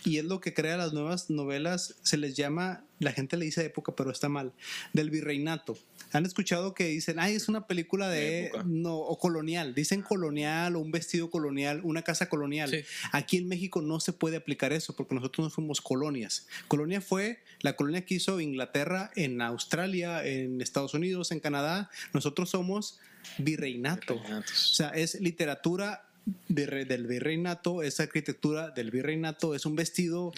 y es lo que crea las nuevas novelas, se les llama, la gente le dice época, pero está mal, del virreinato. Han escuchado que dicen, ay, es una película de, no, o colonial, dicen colonial o un vestido colonial, una casa colonial. Sí. Aquí en México no se puede aplicar eso porque nosotros no fuimos colonias. Colonia fue la colonia que hizo Inglaterra en Australia, en Estados Unidos, en Canadá. Nosotros somos virreinato. O sea, es literatura virre- del virreinato, es arquitectura del virreinato, es un vestido.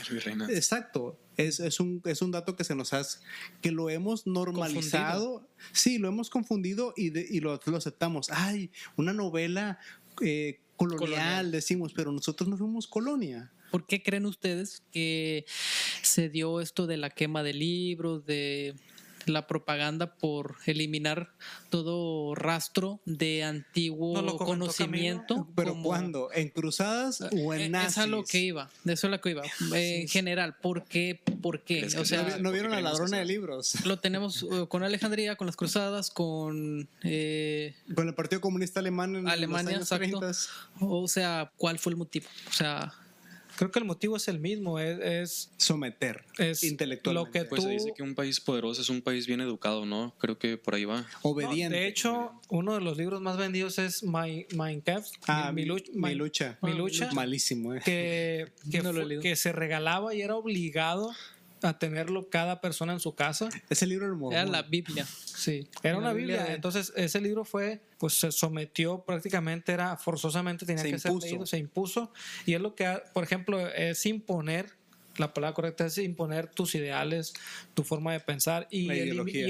Exacto. Es, es, un, es un dato que se nos hace, que lo hemos normalizado. Sí, lo hemos confundido y, de- y lo, lo aceptamos. Ay, una novela eh, colonial, Colonial. decimos, pero nosotros no fuimos colonia. ¿Por qué creen ustedes que se dio esto de la quema de libros, de la propaganda por eliminar todo rastro de antiguo ¿No lo comentó conocimiento? Pero como- ¿cuándo? ¿En cruzadas o en Eh, nazis? Es a lo que iba, de eso es a lo que iba. Eh, en general, ¿por qué? ¿Por qué? ¿Crees que O sea- ¿No, vi- no vieron a ladrona de libros? <laughs> lo tenemos eh, con Alejandría, con las cruzadas, con... eh, Con el Partido Comunista Alemán en Alemania, los exacto. años 30. o sea, ¿cuál fue el motivo? O sea, Creo que el motivo es el mismo, es, es, Someter es intelectualmente. lo que Pues se tú- dice que un país poderoso es un país bien educado, ¿no? Creo que por ahí va. No, Obediente. de hecho, uno de los libros más vendidos es My, Mein ah, mi, mi, lucha, mi lucha. Mi lucha, Malísimo, ¿eh? que, <laughs> que, No lo que se regalaba y era obligado a tenerlo cada persona en su casa. Ese libro Era mormón. la Biblia. Sí, era una Biblia Biblia. de- Entonces, ese libro fue, pues se sometió prácticamente, era forzosamente, tenía Se que impuso. ser leído, se impuso. Y es lo que, por ejemplo, es imponer. La palabra correcta es imponer tus ideales, tu forma de pensar y,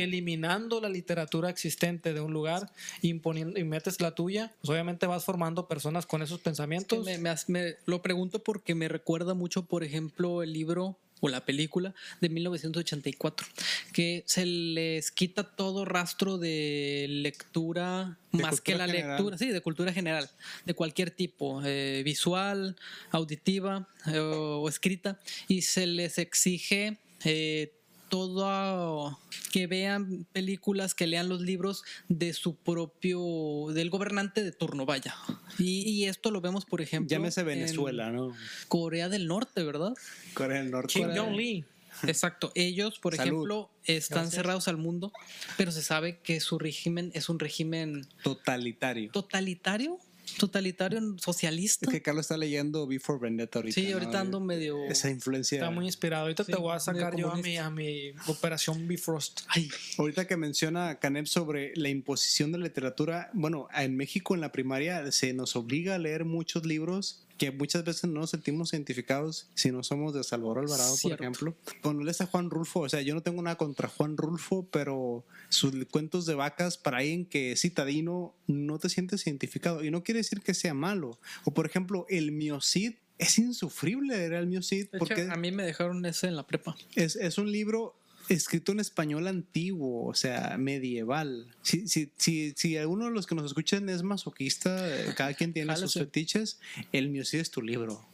eliminando la literatura existente de un lugar imponiendo, y metes la tuya, pues obviamente vas formando personas con esos Que pensamientos. me, me has- me- lo pregunto porque me recuerda mucho, por ejemplo, el libro o la película de 1984, que se les quita todo rastro de lectura De más que la general. lectura, sí, de cultura general, de cualquier tipo, eh, visual, auditiva eh, o escrita, y se les exige eh, todo que vean películas, que lean los libros de su propio, del gobernante de turno, vaya. Y, y esto lo vemos, por ejemplo, Llámese en Venezuela, ¿no? Corea del Norte, ¿verdad? Corea del Norte. Kim Jong-lee. Exacto. Ellos, por Salud. ejemplo, están Gracias. cerrados al mundo, pero se sabe que su régimen es un régimen Totalitario. totalitario, totalitario, socialista. Es que Carlos está leyendo Before Vendetta ahorita. sí, ¿no? ahorita ando medio. Esa influencia. Está muy inspirado. Ahorita Sí, te voy a sacar yo a mi, a mi operación Bifrost. Ay, Ahorita que menciona Canet sobre la imposición de la literatura, bueno, en México en la primaria se nos obliga a leer muchos libros que muchas veces no nos sentimos identificados si no somos de Salvador Alvarado, Cierto. por ejemplo. Lees a Juan Rulfo, o sea, yo no tengo nada contra Juan Rulfo, pero sus cuentos de vacas para alguien que es citadino no te sientes identificado. Y no quiere decir que sea malo. O por ejemplo, el Miocid. Es insufrible leer el hecho, porque a mí me dejaron ese en la prepa. es, es un libro escrito en español antiguo, o sea, medieval. Si, si, si, si alguno de los que nos escuchan es masoquista, eh, cada quien tiene sus fetiches, el mío sí es tu libro.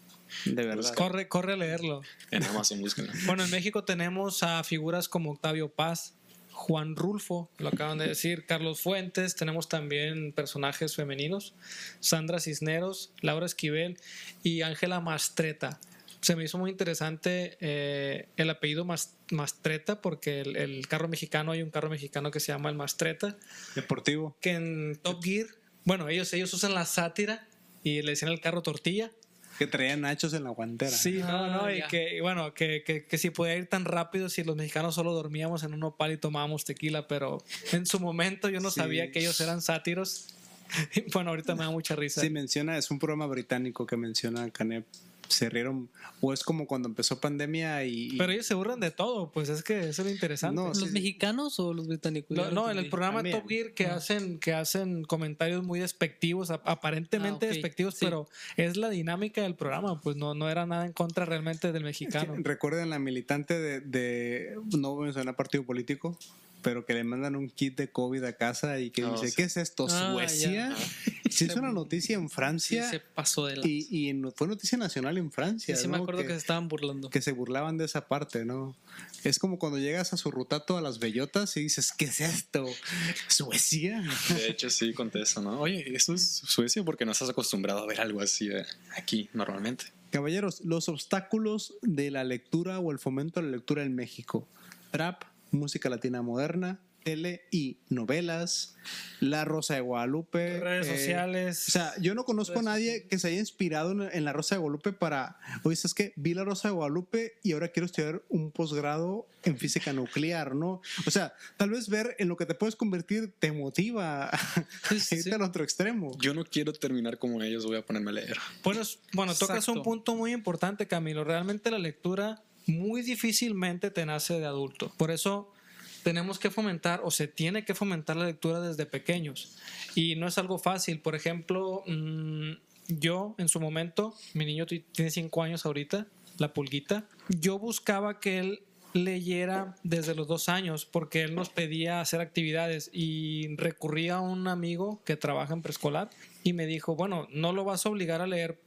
De verdad. Corre, corre a leerlo. En Amazon, búsquenlo. Bueno, en México tenemos a figuras como Octavio Paz, Juan Rulfo, lo acaban de decir, Carlos Fuentes, tenemos también personajes femeninos, Sandra Cisneros, Laura Esquivel y Ángela Mastreta. Se me hizo muy interesante eh, el apellido Mas- Mastreta porque el, el carro mexicano, hay un carro mexicano que se llama el Mastreta, Deportivo. que en Top Gear, bueno, ellos, ellos usan la sátira y le decían el carro tortilla. Que traía nachos en la guantera. Sí, no, Ah, no, y ya. que, y bueno, que, que, que si podía ir tan rápido si los mexicanos solo dormíamos en un nopal y tomábamos tequila, pero en su momento yo no Sí. sabía que ellos eran sátiros. Y <laughs> bueno, ahorita me da mucha risa. Sí, menciona, es un programa británico que menciona Canet. Se rieron, o es como cuando empezó pandemia y. y- pero ellos se burlan de todo, pues es que eso es lo interesante. No, ¿Los sí. mexicanos o los británicos? No, en el programa También. Top Gear que Ah. hacen que hacen comentarios muy despectivos, ap- aparentemente Ah, despectivos, Sí. pero es la dinámica del programa, pues no, no era nada en contra realmente del mexicano. Recuerden la militante de, de- no voy a mencionar partido político, pero que le mandan un kit de COVID a casa y que Ah, dice, sí. ¿qué es esto? Ah, ¿Suecia? <laughs> Se hizo una noticia en Sí, Francia se pasó de la. y, fue noticia nacional en Francia. sí, me ¿no? acuerdo que, se estaban burlando. que se burlaban de esa parte, ¿no? Es como cuando llegas a su rutato a las bellotas y dices, ¿qué es esto? ¿Suecia? <laughs> De hecho, sí, contesto, ¿no? Oye, ¿eso es Suecia? Porque no estás acostumbrado a ver algo así eh, aquí normalmente. Caballeros, los obstáculos de la lectura o el fomento de la lectura en México. Trap, música latina moderna, tele y novelas, La Rosa de Guadalupe. Redes eh, sociales. O sea, yo no conozco a nadie que se haya inspirado en, en La Rosa de Guadalupe para, oye, es que vi La Rosa de Guadalupe y ahora quiero estudiar un posgrado en física nuclear, ¿no? O sea, tal vez ver en lo que te puedes convertir te motiva <laughs> a Sí, sí, irte sí. al otro extremo. Yo no quiero terminar como ellos, voy a ponerme a leer. Bueno, es- bueno, tocas un punto muy importante, Camilo. Realmente la lectura muy difícilmente te nace de adulto. Por eso tenemos que fomentar o se tiene que fomentar la lectura desde pequeños. Y no es algo fácil. Por ejemplo, mm, yo en su momento, mi niño ti- tiene cinco años ahorita, la pulguita, yo buscaba que él leyera desde los dos años porque él nos pedía hacer actividades y recurría a un amigo que trabaja en preescolar y me dijo, bueno, no lo vas a obligar a leer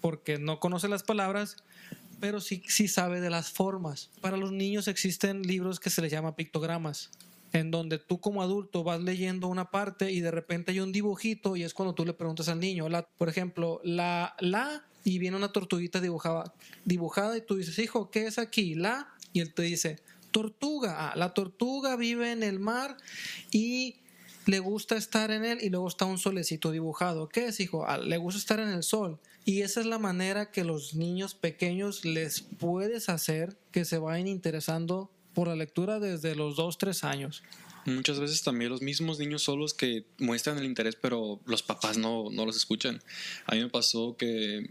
porque no conoce las palabras, pero sí, sí sabe de las formas. Para los niños existen libros que se les llama pictogramas, en donde tú como adulto vas leyendo una parte y de repente hay un dibujito y es cuando tú le preguntas al niño, la, por ejemplo, la, la, y viene una tortuguita dibujada, dibujada y tú dices, hijo, ¿qué es aquí? La, y él te dice, tortuga, ah, la tortuga vive en el mar y le gusta estar en él y luego está un solecito dibujado. ¿Qué es, hijo? Ah, le gusta estar en el sol. Y esa es la manera que los niños pequeños les puedes hacer que se vayan interesando por la lectura desde los 2, 3 años. Muchas veces también los mismos niños son los que muestran el interés, pero los papás no, no los escuchan. A mí me pasó que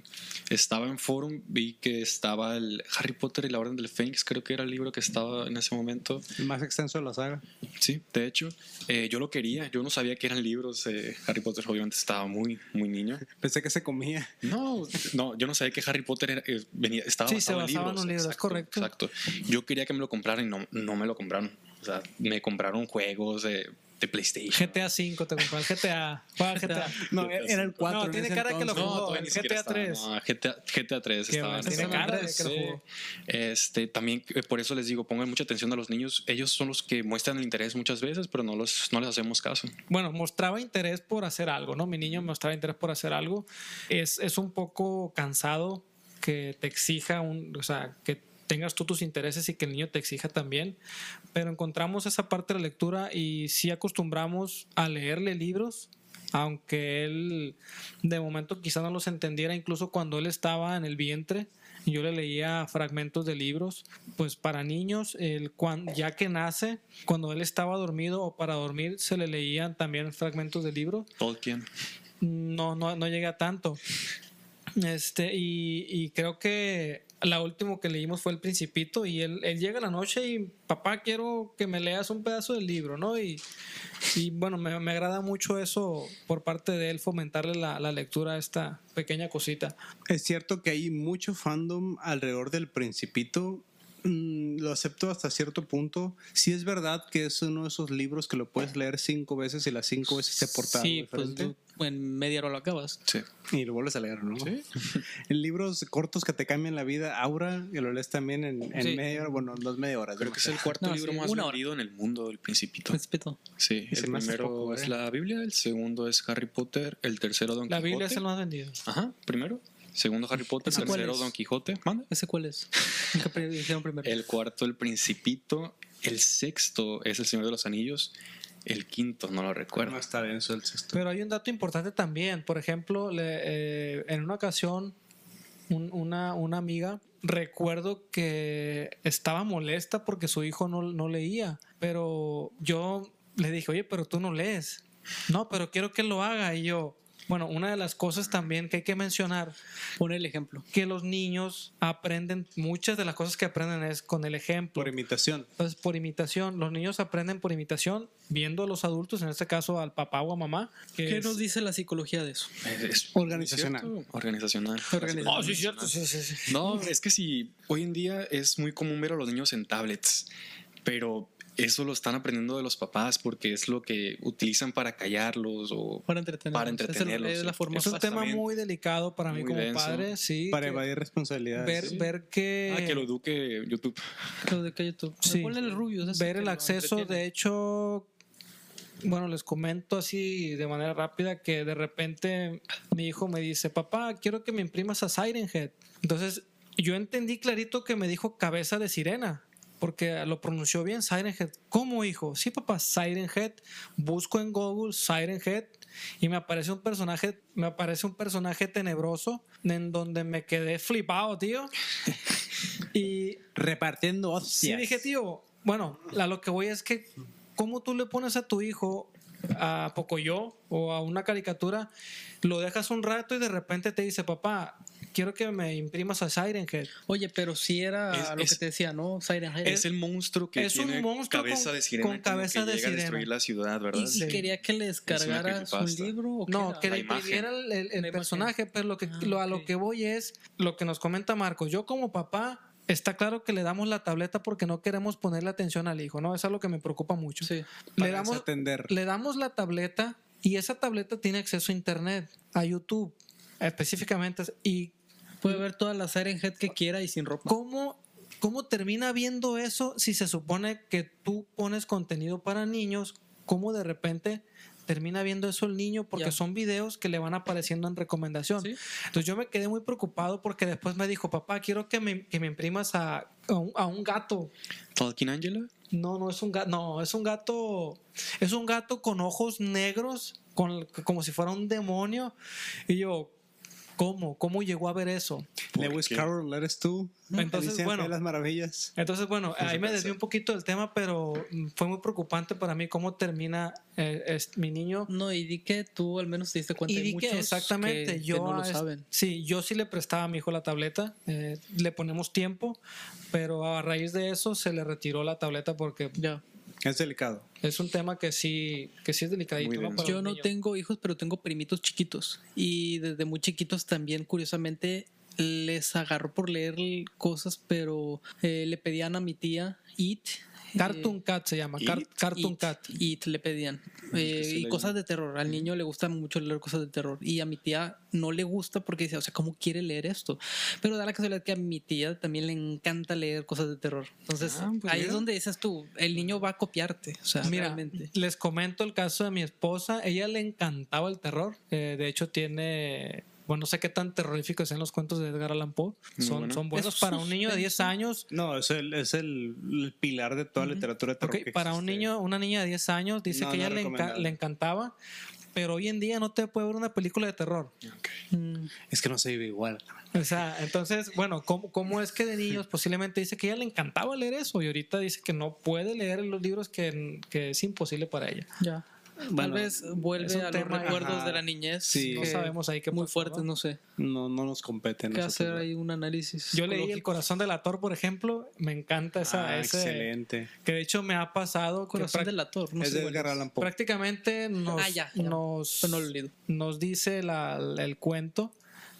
estaba en forum, vi que estaba el Harry Potter y la Orden del Fénix, creo que era el libro que estaba en ese momento. El más extenso de la saga. Sí, de hecho, eh, yo lo quería, yo no sabía que eran libros. eh, Harry Potter obviamente estaba muy, muy niño. <laughs> Pensé que se comía. No, no, yo no sabía que Harry Potter era- eh, venía, estaba Sí, se basado basaba en un libro, es exacto, correcto. Exacto. Yo quería que me lo compraran y no, no me lo compraron. O sea, me compraron juegos de, de PlayStation. GTA 5 te compró el GTA. ¿Cuál <laughs> GTA? No, era el 4. No, tiene cara que lo No, jugó. todavía el GTA 3. estaba, no, GTA, GTA 3 Qué estaba. tiene estaba- cara de que lo sí. jugó. Este, también eh, por eso les digo, pongan mucha atención a los niños. Ellos son los que muestran el interés muchas veces, pero no, los, no les hacemos caso. bueno, mostraba interés por hacer algo, ¿no? Mi niño mostraba interés por hacer algo. Es, es un poco cansado que te exija, un, o sea, que tengas tú tus intereses y que el niño te exija también, pero encontramos esa parte de la lectura y sí acostumbramos a leerle libros, aunque él de momento quizá no los entendiera, incluso cuando él estaba en el vientre. Yo le leía fragmentos de libros, pues para niños, el, cuan- ya que nace, cuando él estaba dormido o para dormir, se le leían también fragmentos de libros. Tolkien. No, no, no llegué a tanto. Este, y, y creo que la última que leímos fue El Principito y él, él llega a la noche y papá quiero que me leas un pedazo del libro, ¿no? Y, y bueno, me, me agrada mucho eso por parte de él, fomentarle la, la lectura a esta pequeña cosita. Es cierto que hay mucho fandom alrededor del Principito. Mm, lo acepto hasta cierto punto. Sí es verdad que es uno de esos libros que lo puedes leer cinco veces y las cinco veces te porta algo Sí, pues diferente. tú en media hora lo acabas. Sí. y lo vuelves a leer, ¿no? <laughs> en libros cortos que te cambian la vida, Aura, y lo lees también en, en Sí. media hora, bueno, no es media hora. Creo que es el cuarto No, libro sí, más una hora. vendido en el mundo, El Principito. Respeto. Sí, el primero poco, ¿eh? es la Biblia, el segundo es Harry Potter, el tercero Don La Quijote. Biblia es el más vendido. Ajá, primero. Segundo Harry Potter, ¿Ese cuál tercero? Don Quijote. Manda. ¿Ese cuál es? <laughs> El cuarto, El Principito. El sexto es El Señor de los Anillos. El quinto, no lo No recuerdo. está denso el sexto. Pero hay un dato importante también. Por ejemplo, le- eh, en una ocasión, un- una, una amiga, recuerdo que estaba molesta porque su hijo no, no leía. Pero yo le dije, oye, pero tú no lees. No, pero quiero que lo haga. Y yo, bueno, una de las cosas también que hay que mencionar Pon el ejemplo. que los niños aprenden, muchas de las cosas que aprenden es con el ejemplo. Por imitación. Entonces, por imitación, los niños aprenden por imitación, viendo a los adultos, en este caso al papá o a mamá. que ¿Qué es- nos dice la psicología de eso? Es- Organizacional. Organizacional. Organizacional. Oh, sí, cierto, sí, sí, sí. No, es que sí, hoy en día es muy común ver a los niños en tablets, pero eso lo están aprendiendo de los papás porque es lo que utilizan para callarlos o Para entretenerlos. Para entretenerlos, Es, el- es la sí. forma Es un tema muy delicado para mí Muy como denso. padre, sí. Para que evadir responsabilidades. ver, sí. ver que, Ah, que lo eduque YouTube. Lo de que YouTube. Sí. Ponle el rubio. ver que el lo acceso, de hecho, bueno, les comento así de manera rápida que de repente mi hijo me dice, papá, quiero que me imprimas a Siren Head. Entonces, yo entendí clarito que me dijo cabeza de sirena. Porque lo pronunció bien, Siren Head. ¿Cómo, hijo? Sí, papá, Siren Head. Busco en Google Siren Head y me aparece un personaje, me aparece un personaje tenebroso en donde me quedé flipado, tío. <laughs> Y Repartiendo hostias. Sí, dije, tío, bueno, a lo que voy es que, ¿cómo tú le pones a tu hijo a Pocoyo o a una caricatura, lo dejas un rato y de repente te dice, papá, quiero que me imprimas a Siren Head? Oye, pero si era Es- lo es- que te decía, ¿no? Siren Head. Es el monstruo que es un monstruo cabeza con- de sirena con cabeza que de llega a destruir sirena. la ciudad, ¿verdad? ¿Y Sí. quería que le descargaras un creepypasta. libro? ¿o qué No, era? que le imprimiera el, personaje, pero lo que, Ah, lo- a lo que voy es lo que nos comenta Marcos. Yo como papá, está claro que le damos la tableta porque no queremos ponerle atención al hijo, ¿no? Es algo que me preocupa mucho. Sí. Le damos, atender. le damos la tableta y esa tableta tiene acceso a internet, a YouTube específicamente. Y Puede ver todas las Siren Head que quiera y sin ropa. ¿cómo, ¿cómo termina viendo eso si se supone que tú pones contenido para niños? ¿Cómo de repente termina viendo eso el niño? Porque son videos que le van apareciendo en recomendación. Sí. Entonces yo me quedé muy preocupado porque después me dijo, papá, quiero que me, que me imprimas a, a un, a un gato. Tolkien Angela. No, no es un gato, no, es un gato, es un gato con ojos negros, con, como si fuera un demonio. Y yo, ¿Cómo? ¿Cómo llegó a ver eso? Lewis qué? Carroll, eres tú. Entonces, Alicia bueno. De las maravillas. Entonces, bueno, ahí me desvié un poquito del tema, pero mm, fue muy preocupante para mí cómo termina eh, es- mi niño. No, y di que tú al menos te diste cuenta Y de di muchos que exactamente, que, que yo no lo saben. Sí, yo sí le prestaba a mi hijo la tableta, eh, le ponemos tiempo, pero a raíz de eso se le retiró la tableta porque Ya. Es delicado. es un tema que sí, que sí es delicadito. Yo no niño. tengo hijos, pero tengo primitos chiquitos. Y desde muy chiquitos también, curiosamente, les agarró por leer cosas, pero eh, le pedían a mi tía It. Eh, <laughs> Cartoon Cat se llama, Car- It. Cartoon It, Cat. It le pedían. Eh, y le- cosas de terror. Al niño le gusta mucho leer cosas de terror. Y a mi tía no le gusta porque dice, o sea, ¿cómo quiere leer esto? Pero da la casualidad que a mi tía también le encanta leer cosas de terror. Entonces, Ah, pues ahí mira. es donde dices tú, el niño va a copiarte. O sea, Mira, realmente. les comento el caso de mi esposa. Ella le encantaba el terror. Eh, de hecho, tiene. Bueno, no sé qué tan terroríficos sean los cuentos de Edgar Allan Poe. Muy Son, bueno. son buenos para un niño de 10 suspenso. años. No, es el, es el, el pilar de toda la literatura de terror. Ok, que para un niño, una niña de 10 años, dice No, que no ella le, enca- le encantaba. Pero hoy en día no te puede ver una película de terror. Ok. Mm. Es que no se vive igual. O sea, entonces, bueno, ¿cómo, cómo es que de niños <laughs> posiblemente dice que ella le encantaba leer eso y ahorita dice que no puede leer los libros que, que es imposible para ella? Ya. Bueno, Tal vez vuelve a los recuerdos ajá. de la niñez. Sí. No que sabemos ahí qué Muy fuertes, ¿no? no sé. No, no nos compete. a Qué nosotros, hacer ahí un análisis. Yo leí El corazón del actor, por ejemplo. Me encanta esa, Ah, ese- excelente. que de hecho me ha pasado que Corazón del actor. No es sé de Edgar. Allan Poe. prácticamente nos, Ah, ya, ya. nos, Pero no lo he leído. nos dice la- el cuento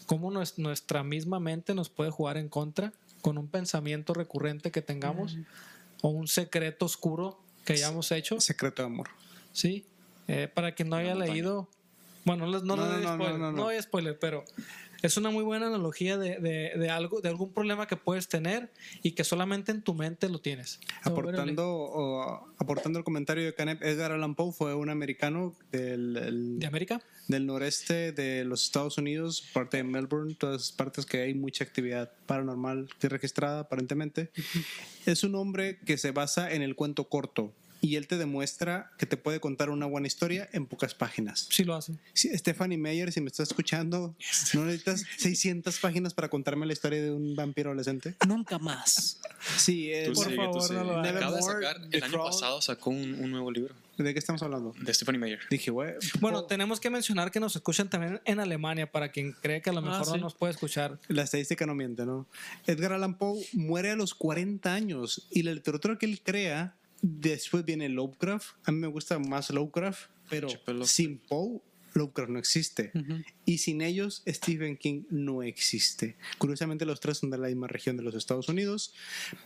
cómo nues- nuestra misma mente nos puede jugar en contra con un pensamiento recurrente que tengamos o un secreto oscuro que hayamos hecho. Secreto de amor. Sí, Eh, para quien no haya montaña. leído, bueno, no, no, No, les doy spoiler, no, no. no hay spoiler, pero es una muy buena analogía de, de- de algo, de algún problema que puedes tener y que solamente en tu mente lo tienes. No, Aportando, o, aportando el comentario de Canet, Edgar Allan Poe fue un americano del, el- ¿De América? del noreste de los Estados Unidos, parte de Melbourne, todas esas partes que hay mucha actividad paranormal registrada aparentemente. Es un hombre que se basa en el cuento corto y él te demuestra que te puede contar una buena historia en pocas páginas. Sí lo hace. Sí, Stephanie Meyer, si me estás escuchando, ¿no necesitas 600 páginas para contarme la historia de un vampiro adolescente? Nunca más. Sí, es- Tú Por sigue, favor, no lo. Acaba de sacar, The el año pasado sacó un, un nuevo libro ¿de qué estamos hablando? de Stephanie Meyer. Dije, güey. Bueno, oh, tenemos que mencionar que nos escuchan también en Alemania, para quien cree que a lo Ah, mejor no sí. nos puede escuchar. La estadística no miente, ¿no? Edgar Allan Poe muere a los 40 años y la literatura que él crea, después viene Lovecraft. A mí me gusta más Lovecraft, pero sin Poe, Lovecraft no existe. Y sin ellos, Stephen King no existe. Curiosamente, los tres son de la misma región de los Estados Unidos.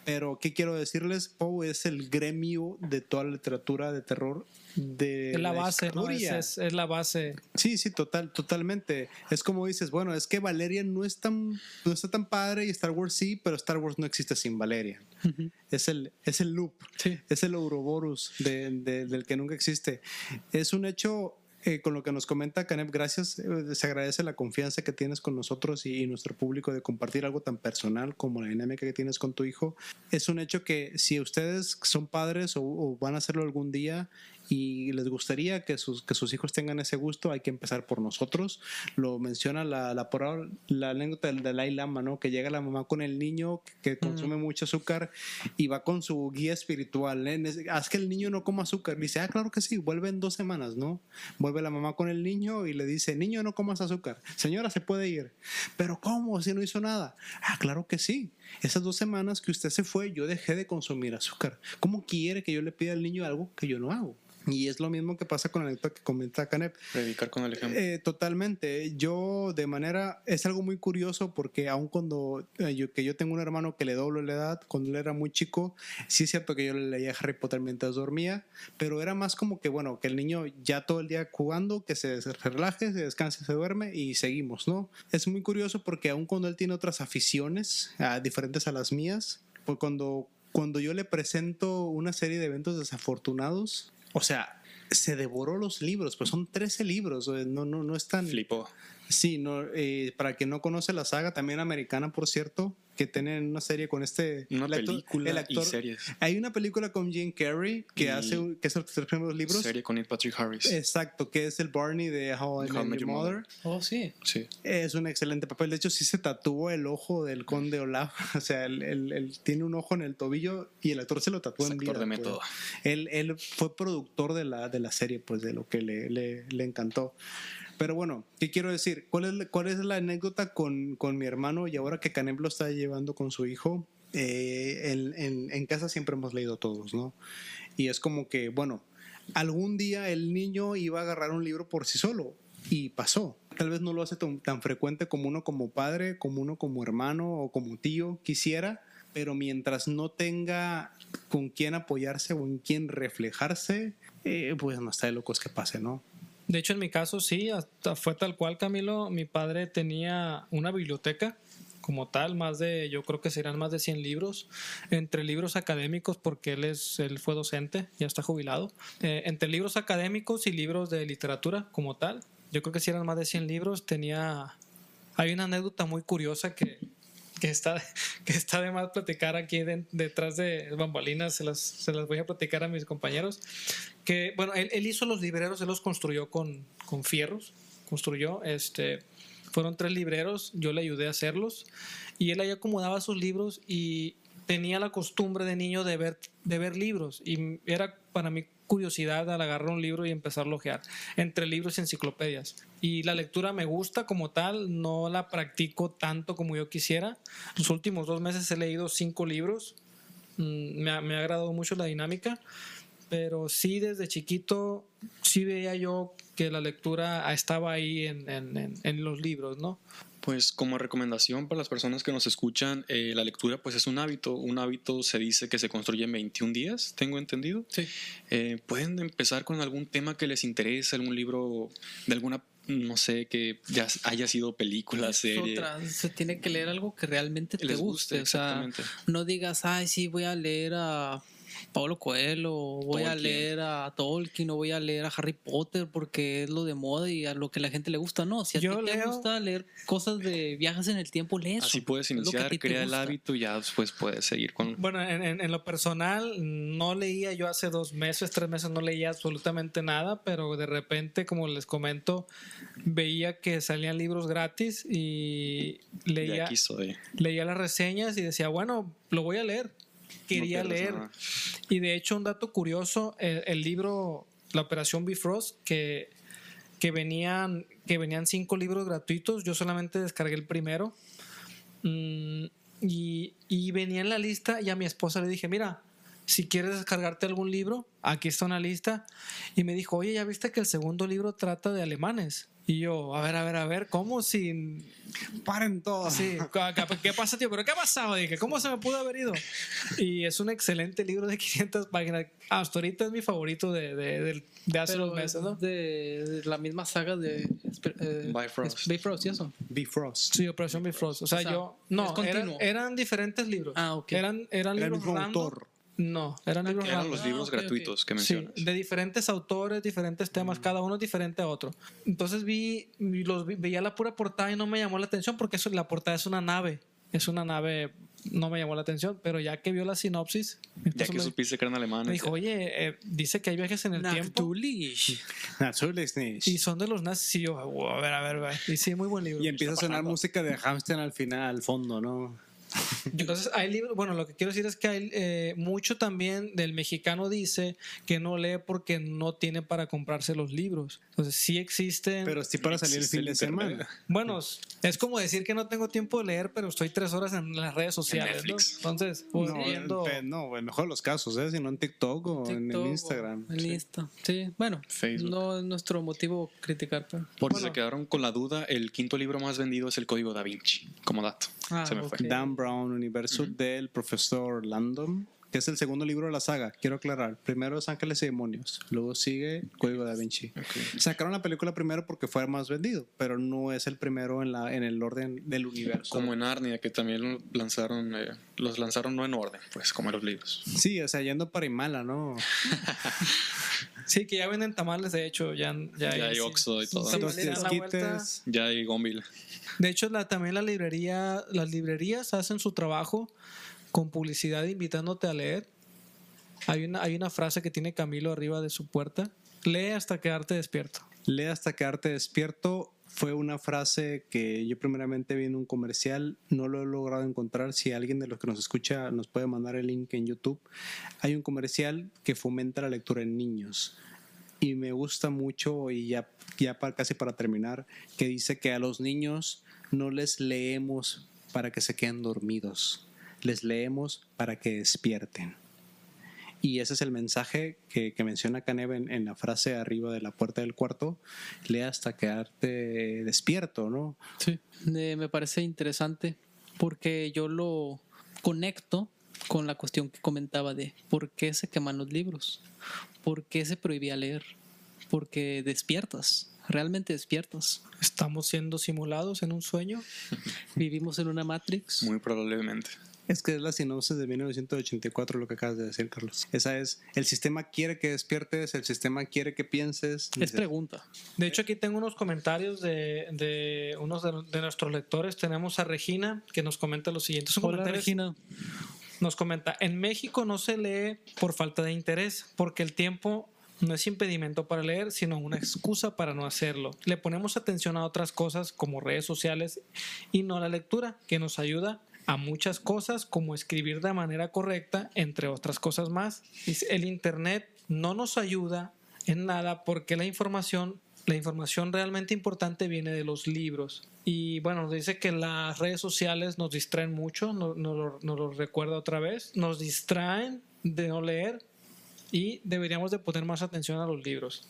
Pero, ¿qué quiero decirles? Poe es el gremio de toda la literatura de terror de Es la base, ¿no? Es, historia. es- es la base. Sí, sí, total, totalmente. Es como dices, bueno, es que Valerian no es tan, no está tan padre y Star Wars sí, pero Star Wars no existe sin Valerian. Ujú. Es el, es el loop, Sí. es el Ouroboros de- de- del que nunca existe. Es un hecho eh, con lo que nos comenta Canev, gracias. eh, se agradece la confianza que tienes con nosotros y, y nuestro público de compartir algo tan personal como la dinámica que tienes con tu hijo. Es un hecho que si ustedes son padres o, o van a hacerlo algún día y les gustaría que sus, que sus hijos tengan ese gusto, hay que empezar por nosotros. Lo menciona la, la, la anécdota del Dalai Lama, ¿no? Que llega la mamá con el niño que consume mucho azúcar y va con su guía espiritual. ¿eh? Haz que el niño no coma azúcar. Dice, ah, claro que sí, vuelve en dos semanas, ¿no? Vuelve la mamá con el niño y le dice, niño, no comas azúcar. Señora, se puede ir. Pero ¿cómo? Si no hizo nada. Ah, claro que sí. Esas dos semanas que usted se fue, yo dejé de consumir azúcar. ¿Cómo quiere que yo le pida al niño algo que yo no hago? Y es lo mismo que pasa con la anécdota que comenta Canep. Predicar con el ejemplo. Eh, totalmente. Yo de manera es algo muy curioso porque aun cuando eh, yo, que yo tengo un hermano que le doblo la edad, cuando él era muy chico, sí es cierto que yo le leía Harry Potter mientras dormía, pero era más como que bueno, que el niño ya todo el día jugando, que se, relaje, se descanse, se duerme y seguimos, ¿no? Es muy curioso porque aun cuando él tiene otras aficiones ah, diferentes a las mías, pues cuando cuando yo le presento una serie de eventos desafortunados, o sea, se devoró los libros, pues son 13 libros, no, no, no es tan... Flipó. Sí, no, eh, para quien no conoce la saga, también americana, por cierto, que tienen una serie con este. Una el actor- película el y actor- series. Hay una película con Jim Carrey que Y- hace que es el primeros libros. Serie con Neil Patrick Harris. Exacto, que es el Barney de How I Met Your Mother. Mother. Oh, sí. Sí. Es un excelente papel. De hecho, sí se tatuó el ojo del conde Olaf. <laughs> O sea, él, él- él tiene un ojo en el tobillo y el actor se lo tatuó Es en actor vida. de pues. método. Él, él fue productor de la, de la serie, pues de lo que le, le- le encantó. Pero bueno, ¿qué quiero decir? ¿Cuál es, la- anécdota con, mi hermano y ahora que Canem lo está llevando con su hijo? Eh, en, casa siempre hemos leído todos, ¿no? Y es como que, bueno, algún día el niño iba a agarrar un libro por sí solo y pasó. Tal vez no lo hace tan, tan frecuente como uno como padre, como uno como hermano o como tío quisiera, pero mientras no tenga con quién apoyarse o en quién reflejarse, eh, pues no está de locos que pase, ¿no? De hecho, en mi caso sí, hasta fue tal cual, Camilo. Mi padre tenía una biblioteca como tal, más de, yo creo que serán más de 100 libros, entre libros académicos, porque él, es, él fue docente, ya está jubilado, eh, entre libros académicos y libros de literatura como tal. Yo creo que si eran más de 100 libros, tenía... Hay una anécdota muy curiosa que, que, está, <laughs> que está de más platicar aquí de- detrás de bambalinas, se las, se las voy a platicar a mis compañeros. Que, bueno, él, él hizo los libreros, él los construyó con, con fierros, construyó, este, fueron tres libreros, yo le ayudé a hacerlos, y él ahí acomodaba sus libros y tenía la costumbre de niño de ver, de ver libros, y era para mí curiosidad al agarrar un libro y empezar a ojear entre libros y enciclopedias. Y la lectura me gusta como tal, no la practico tanto como yo quisiera. Los últimos dos meses he leído cinco libros, Mm, me ha, me ha agradado mucho la dinámica, pero sí desde chiquito sí veía yo que la lectura estaba ahí en- en- en los libros, ¿no? Pues como recomendación para las personas que nos escuchan, eh, la lectura pues es un hábito. Un hábito se dice que se construye en 21 días, tengo entendido. Sí. Eh, pueden empezar con algún tema que les interese, algún libro de alguna, no sé, que ya haya sido película, serie. otra, se tiene que leer algo que realmente te Les guste. guste, o sea, exactamente. no digas, ay, sí, voy a leer a Pablo Coelho, voy a leer a Tolkien, o voy a leer a Harry Potter porque es lo de moda y a lo que la gente le gusta. No, si a Yo ti te gusta leer cosas de viajes en el tiempo, lee eso. Así puedes iniciar, crea el hábito y ya después puedes seguir con... Bueno, en, en- en lo personal, no leía yo hace dos meses, tres meses, no leía absolutamente nada, pero de repente, como les comento, veía que salían libros gratis y leía, aquí soy. leía las reseñas y decía, bueno, lo voy a leer. Quería No leer. nada. Y de hecho, un dato curioso, el, el libro La Operación Bifrost, que, que, venían, que venían cinco libros gratuitos, yo solamente descargué el primero. Mm, y, y venía en la lista y a mi esposa le dije, mira, si quieres descargarte algún libro, aquí está una lista. Y me dijo, oye, ¿ya viste que el segundo libro trata de alemanes? Y yo, a ver, a ver, a ver, ¿cómo sin, Paren todos. Sí, ¿qué- ¿qué pasa, tío? ¿Pero qué ha pasado? Dije, ¿cómo se me pudo haber ido? Y es un excelente libro de <laughs> 500 páginas. Hasta ahorita es mi favorito de, de, de- de hace Pero unos meses, es ¿no? de, de la misma saga de eh, Bifrost. Bifrost y eso. Bifrost. Sí, Operación Bifrost. O sea, O sea, yo... No, eran, eran diferentes libros. Ah, ok. Eran, eran Era el libros mismo random. autor. No, eran libros Eran los Ah, libros ok. gratuitos que Sí, mencionas. de diferentes autores, diferentes temas, cada uno diferente a otro. Entonces vi, los, vi- veía la pura portada y no me llamó la atención porque eso, la portada es una nave. Es una nave, no me llamó la atención, pero ya que vio la sinopsis, Ya que me, supiste que eran alemanes. me dijo, oye, eh, dice que hay viajes en el tiempo Nachtulich. Natürlich nicht. y son de los nazis. Y yo, "Wow, a ver, a ver, a ver. Y sí, muy buen libro. Y empieza a sonar pasando. música de Hamster al final, al fondo, ¿no? Entonces, hay libros, bueno, lo que quiero decir es que hay eh, mucho también del mexicano dice que no lee porque no tiene para comprarse los libros. Entonces, sí existen. Pero sí para salir el fin de semana. bueno, es como decir que no tengo tiempo de leer, pero estoy tres horas en las redes sociales. ¿no? Netflix. Entonces, pues, No, viendo- en, no, en mejor los casos, ¿eh? Sino en TikTok o en, en TikTok o Instagram. En Sí. Insta. Sí, bueno, Facebook. no es nuestro motivo criticar, pero. Por si se quedaron con la duda, el quinto libro más vendido es El Código Da Vinci, como dato. Ah, se me fue. Dan Brown, Universo del profesor Landon, que es el segundo libro de la saga. Quiero aclarar. Primero es Ángeles y Demonios, luego sigue Código da Vinci. Ok. Sacaron la película primero porque fue más vendido, pero no es el primero en, la, en el orden del universo. Como en Narnia, que también lanzaron, eh, los lanzaron no en orden, pues como en los libros. Sí, o sea, yendo para Imala, ¿no? <laughs> Sí, que ya venden tamales, de hecho, ya, ya, Ya hay sí. Oxxo y todo. Sí, Los. Ya hay Gonville. De hecho, la, también la librería, las librerías hacen su trabajo con publicidad invitándote a leer. Hay una, hay una frase que tiene Camilo arriba de su puerta. Lee hasta quedarte despierto. Lee hasta quedarte despierto. Fue una frase que yo primeramente vi en un comercial, no lo he logrado encontrar. Si alguien de los que nos escucha nos puede mandar el link en YouTube. Hay un comercial que fomenta la lectura en niños. Y me gusta mucho, y ya, ya para, casi para terminar, que dice que a los niños no les leemos para que se queden dormidos, les leemos para que despierten. Y ese es el mensaje que, menciona Caneva en, en la frase arriba de la puerta del cuarto. Lee hasta quedarte despierto, ¿no? Sí. Eh, me parece interesante porque yo lo conecto con la cuestión que comentaba de por qué se queman los libros, por qué se prohibía leer, porque despiertas, realmente despiertas. Estamos siendo simulados en un sueño. <laughs> Vivimos en una Matrix. Muy probablemente. Es que es la sinopsis de 1984 lo que acabas de decir, Carlos. Esa es, el sistema quiere que despiertes, el sistema quiere que pienses. Es pregunta. De hecho, aquí tengo unos comentarios de, de unos de, de nuestros lectores. Tenemos a Regina que nos comenta lo siguiente. Hola comentarios- Regina. Nos comenta, en México no se lee por falta de interés, porque el tiempo no es impedimento para leer, sino una excusa para no hacerlo. Le ponemos atención a otras cosas como redes sociales y no a la lectura, que nos ayuda a muchas cosas como escribir de manera correcta, entre otras cosas más. El Internet no nos ayuda en nada porque la información, la información realmente importante viene de los libros. Y bueno, nos dice que las redes sociales nos distraen mucho, no- no nos lo recuerda otra vez, nos distraen de no leer y deberíamos de poner más atención a los libros.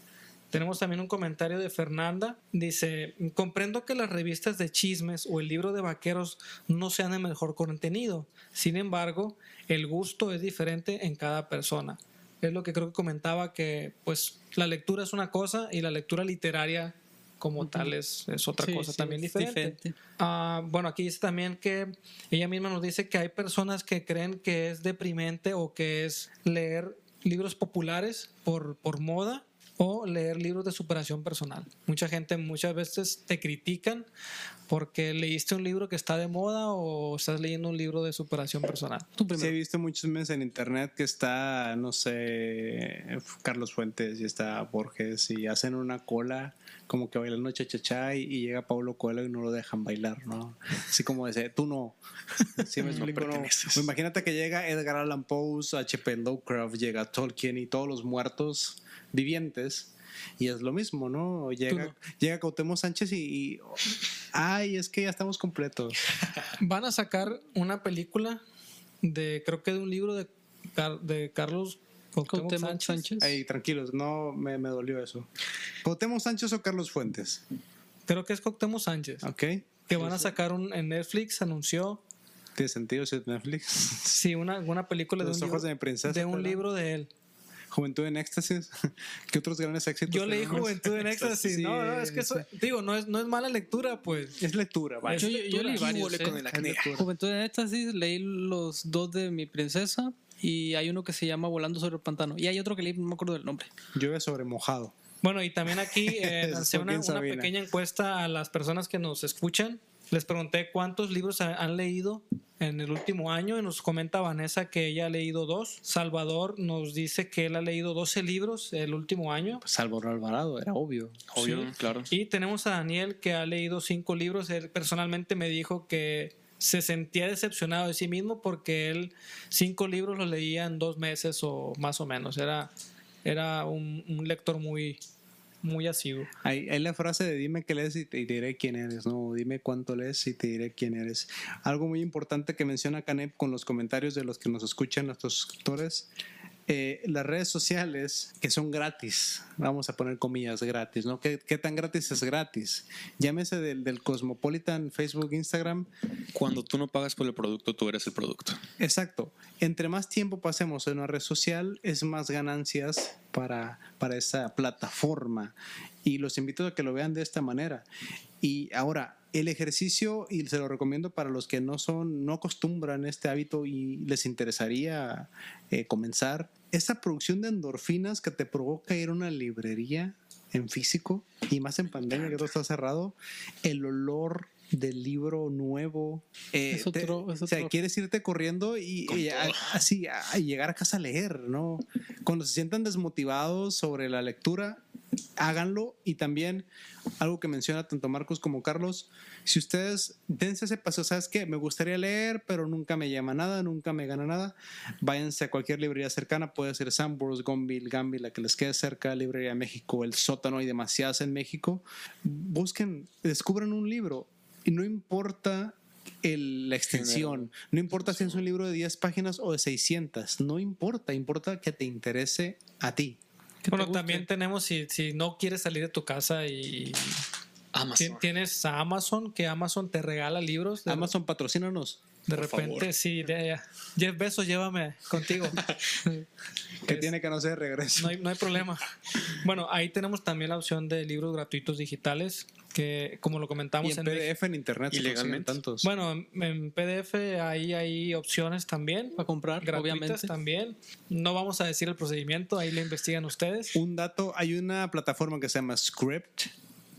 Tenemos también un comentario de Fernanda. Dice, comprendo que las revistas de chismes o el libro de vaqueros no sean el mejor contenido. Sin embargo, el gusto es diferente en cada persona. Es lo que creo que comentaba que pues la lectura es una cosa y la lectura literaria como tal es, es otra Sí, cosa sí, también diferente. diferente. Ah, bueno, aquí dice también que ella misma nos dice que hay personas que creen que es deprimente o que es leer libros populares por, por moda o leer libros de superación personal. Mucha gente muchas veces te critican porque leíste un libro que está de moda o estás leyendo un libro de superación personal. Tú Sí, he visto muchos memes en internet que está, no sé, Carlos Fuentes y está Borges y hacen una cola como que bailando cha-cha-cha y, y llega Pablo Coelho y no lo dejan bailar, ¿no? Así como dice, tú no. Sí, me <laughs> explico, ¿no? O Imagínate que llega Edgar Allan Poe, H.P. Lovecraft, llega Tolkien y todos los muertos vivientes. Y es lo mismo, ¿no? Llega, no. llega Cuauhtémoc Sánchez y, y- Ay, es que ya estamos completos. <laughs> Van a sacar una película de, creo que de un libro de, Car- de Carlos Cuauhtémoc Sánchez. Sánchez. Ay, tranquilos, no me, me dolió eso. ¿Cuauhtémoc Sánchez o Carlos Fuentes? Creo que es Cuauhtémoc Sánchez. ¿Ok? Que van a sacar un, en Netflix, anunció, ¿Tiene sentido si es Netflix? <laughs> sí, una, una película de Los un, ojos libro, de mi princesa. de un ¿verdad? libro de él. Juventud en éxtasis. <laughs> ¿Qué otros grandes éxitos? Yo leí? Juventud en <laughs> Éxtasis. Sí, no, no, es que eso, digo, no es, no es mala lectura, pues. Es lectura, vaya. Yo, yo- yo leí varios. ¿eh? con el acné. Juventud en éxtasis, leí los dos de mi princesa y hay uno que se llama Volando sobre el pantano. Y hay otro que leí, no me acuerdo del nombre. Llueve sobre mojado. Bueno, y también aquí <laughs> eh, lancé una, pequeña encuesta a las personas que nos escuchan. Les pregunté cuántos libros ha- han leído en el último año y nos comenta Vanessa que ella ha leído dos. Salvador nos dice que él ha leído 12 libros el último año. Salvador Alvarado, era obvio. Obvio, Sí. claro. Y tenemos a Daniel que ha leído cinco libros. Él personalmente me dijo que se sentía decepcionado de sí mismo porque él cinco libros los leía en dos meses o más o menos. Era, era un, un lector muy, muy asiduo. Hay, hay la frase de dime qué lees y te diré quién eres, no, dime cuánto lees y te diré quién eres. Algo muy importante que menciona Canep con los comentarios de los que nos escuchan, nuestros suscriptores, eh, las redes sociales que son gratis, vamos a poner comillas gratis, ¿no? ¿Qué, qué tan gratis es gratis? Llámese del, del Cosmopolitan, Facebook, Instagram, Cuando tú no pagas por el producto, tú eres el producto. Exacto. Entre más tiempo pasemos en una red social, es más ganancias para, para esa plataforma. Y los invito a que lo vean de esta manera. Y ahora, el ejercicio, y se lo recomiendo para los que no son, no acostumbran este hábito y les interesaría eh, comenzar, esa producción de endorfinas que te provoca ir a una librería en físico y más en pandemia que todo está cerrado, el olor del libro nuevo. eh, Es otro- te- es O sea, otro- quieres irte corriendo y, a- así a, llegar a casa a leer, ¿no? Cuando se sientan desmotivados sobre la lectura, háganlo y también algo que menciona tanto Marcos como Carlos, si ustedes dense ese paso, ¿sabes qué? Me gustaría leer, pero nunca me llama nada, nunca me gana nada, váyanse a cualquier librería cercana, puede ser Sambors, Gonville, Gambi, la que les quede cerca, Librería México, El Sótano, hay demasiadas en México, busquen, descubran un libro no importa el- la extensión, no importa si es un libro de 10 páginas o de 600, no importa, importa que te interese a ti. Te Bueno, también tenemos, si, si no quieres salir de tu casa y Amazon. ti- tienes a Amazon, que Amazon te regala libros. De, Amazon, patrocínanos. De por repente, favor. sí. de- Jeff Bezos, llévame contigo. <laughs> Que tiene que no ser de regreso. No hay, no hay problema. Bueno, ahí tenemos también la opción de libros gratuitos digitales, que como lo y comentamos en PDF, en internet, Ilegalmente. tantos. Bueno, en, en PDF ahí hay opciones también. Para comprar, gratuitas obviamente. también. No vamos a decir el procedimiento, ahí lo investigan ustedes. Un dato, hay una plataforma que se llama Script,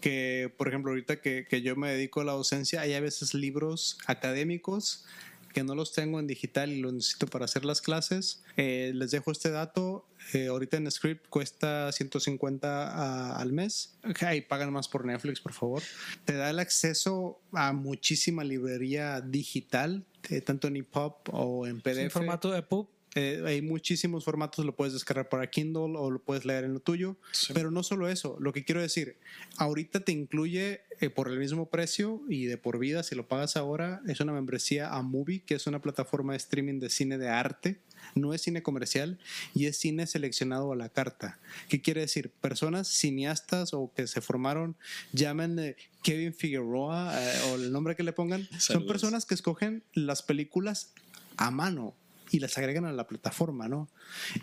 que por ejemplo ahorita que, que yo me dedico a la docencia, hay a veces libros académicos que no los tengo en digital y los necesito para hacer las clases. Eh, les dejo este dato. eh, ahorita en Script cuesta 150 a- al mes. Ay, pagan más por Netflix, por favor. Te da el acceso a muchísima librería digital, eh, tanto en EPUB o en PDF. En formato de pub. Eh, hay muchísimos formatos, lo puedes descargar para Kindle o lo puedes leer en lo tuyo. Sí. Pero no solo eso, lo que quiero decir, ahorita te incluye eh, por el mismo precio y de por vida, si lo pagas ahora, es una membresía a Movie, que es una plataforma de streaming de cine de arte. No es cine comercial y es cine seleccionado a la carta. ¿Qué quiere decir? Personas cineastas o que se formaron, llamen Kevin Figueroa eh, o el nombre que le pongan, son personas que escogen las películas a mano y las agregan a la plataforma, ¿no?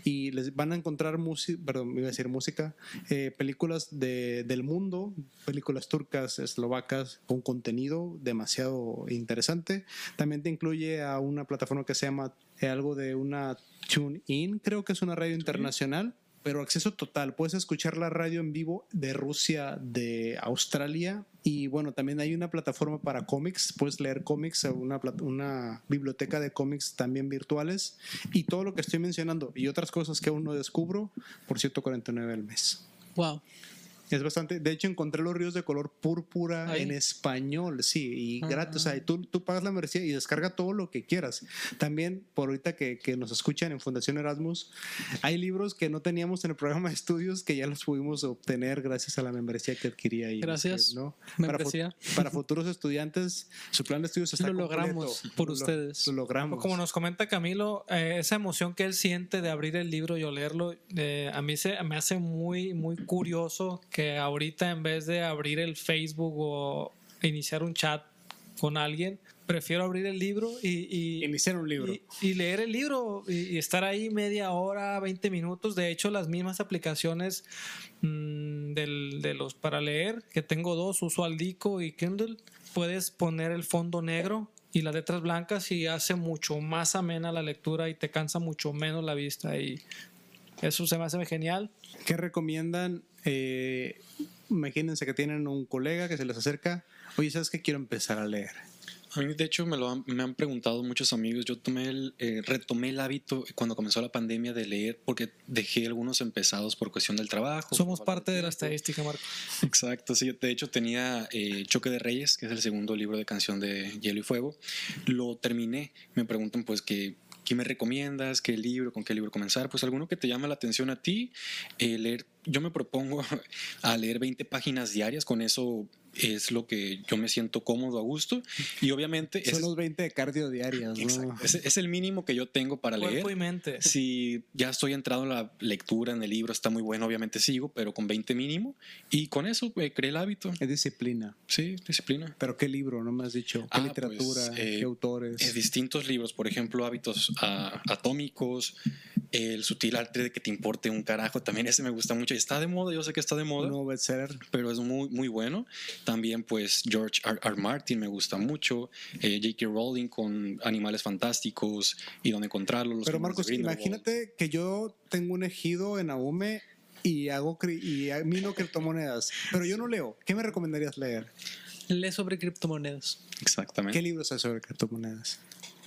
Y les van a encontrar música, perdón, iba a decir música, eh, películas de, del mundo, películas turcas, eslovacas, con contenido demasiado interesante. También te incluye a una plataforma que se llama eh, algo de una TuneIn, creo que es una radio internacional. Pero acceso total, puedes escuchar la radio en vivo de Rusia, de Australia y bueno, también hay una plataforma para cómics, puedes leer cómics, una, plat- una biblioteca de cómics también virtuales y todo lo que estoy mencionando y otras cosas que aún no descubro por 149 al mes. Wow. Es bastante, de hecho encontré los ríos de color púrpura Ahí. en español, sí, y Ah. gratis, o sea, tú, tú pagas la membresía y descarga todo lo que quieras. También, por ahorita que, que nos escuchan en Fundación Erasmus, hay libros que no teníamos en el programa de estudios que ya los pudimos obtener gracias a la membresía que adquirí ahí. Gracias, ¿no? Para, membresía. para futuros estudiantes, su plan de estudios está Lo logramos completo. por Lo- ustedes. Lo logramos. Como nos comenta Camilo, eh, esa emoción que él siente de abrir el libro y olerlo, eh, a mí se, me hace muy, muy curioso que ahorita en vez de abrir el Facebook o iniciar un chat con alguien, prefiero abrir el libro y, y- Iniciar un libro. y, y leer el libro y, y estar ahí media hora, 20 minutos. De hecho, las mismas aplicaciones mm, del- de los para leer, que tengo dos, uso Aldico y Kindle, puedes poner el fondo negro y las letras blancas y hace mucho más amena la lectura y te cansa mucho menos la vista y eso se me hace genial. ¿Qué recomiendan? Eh, imagínense que tienen un colega que se les acerca. Oye, ¿sabes qué? Quiero empezar a leer. A mí, de hecho, me lo han, me han preguntado muchos amigos. Yo tomé el, eh, retomé el hábito cuando comenzó la pandemia de leer porque dejé algunos empezados por cuestión del trabajo. Somos parte de la estadística, Marco. Exacto, sí. De hecho, tenía eh, Choque de Reyes, que es el segundo libro de canción de Hielo y Fuego. Lo terminé. Me preguntan, pues, que. ¿Qué me recomiendas? ¿Qué libro? ¿Con qué libro comenzar? Pues alguno que te llame la atención a ti. eh, leer, yo me propongo <laughs> a leer 20 páginas diarias. Con eso es lo que yo me siento cómodo, a gusto. Y obviamente Son es, los 20 de cardio diarias, ¿no? exacto, es, es el mínimo que yo tengo para leer. Cuerpo y mente. Si ya estoy entrado en la lectura, en el libro, está muy bueno, obviamente sigo, pero con 20 mínimo. Y con eso eh, creé el hábito. Es disciplina. Sí, disciplina. Pero ¿qué libro? No me has dicho. ¿Qué Ah, literatura? pues, eh, ¿Qué autores? Eh, distintos libros, por ejemplo, hábitos ah, atómicos, El sutil arte de que te importe un carajo, también ese me gusta mucho. Está de moda, yo sé que está de moda. No bestseller. pero es muy, muy bueno. También, pues, George R. R. Martin me gusta mucho. Eh, J.K. Rowling con Animales Fantásticos y Dónde Encontrarlos. los Pero Marcos, imagínate que yo tengo un ejido en Aume y hago y a- mino criptomonedas, pero yo no leo. ¿Qué me recomendarías leer? Lee sobre criptomonedas. Exactamente. ¿Qué libros hay sobre criptomonedas?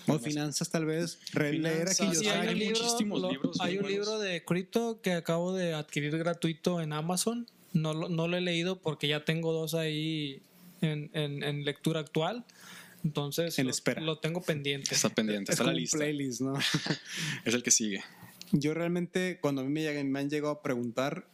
O finanzas tal vez. Releer Sí, hay, hay un libro, muchísimos lo- libros hay un buenos. libro de cripto que acabo de adquirir gratuito en Amazon. No lo, no lo he leído porque ya tengo dos ahí en, en- en lectura actual. Entonces En lo, espera. lo tengo pendiente. Está pendiente, Es está la un lista. playlist, ¿no? <laughs> Es el que sigue. Yo realmente, cuando a mí me, llegan- me han llegado a preguntar,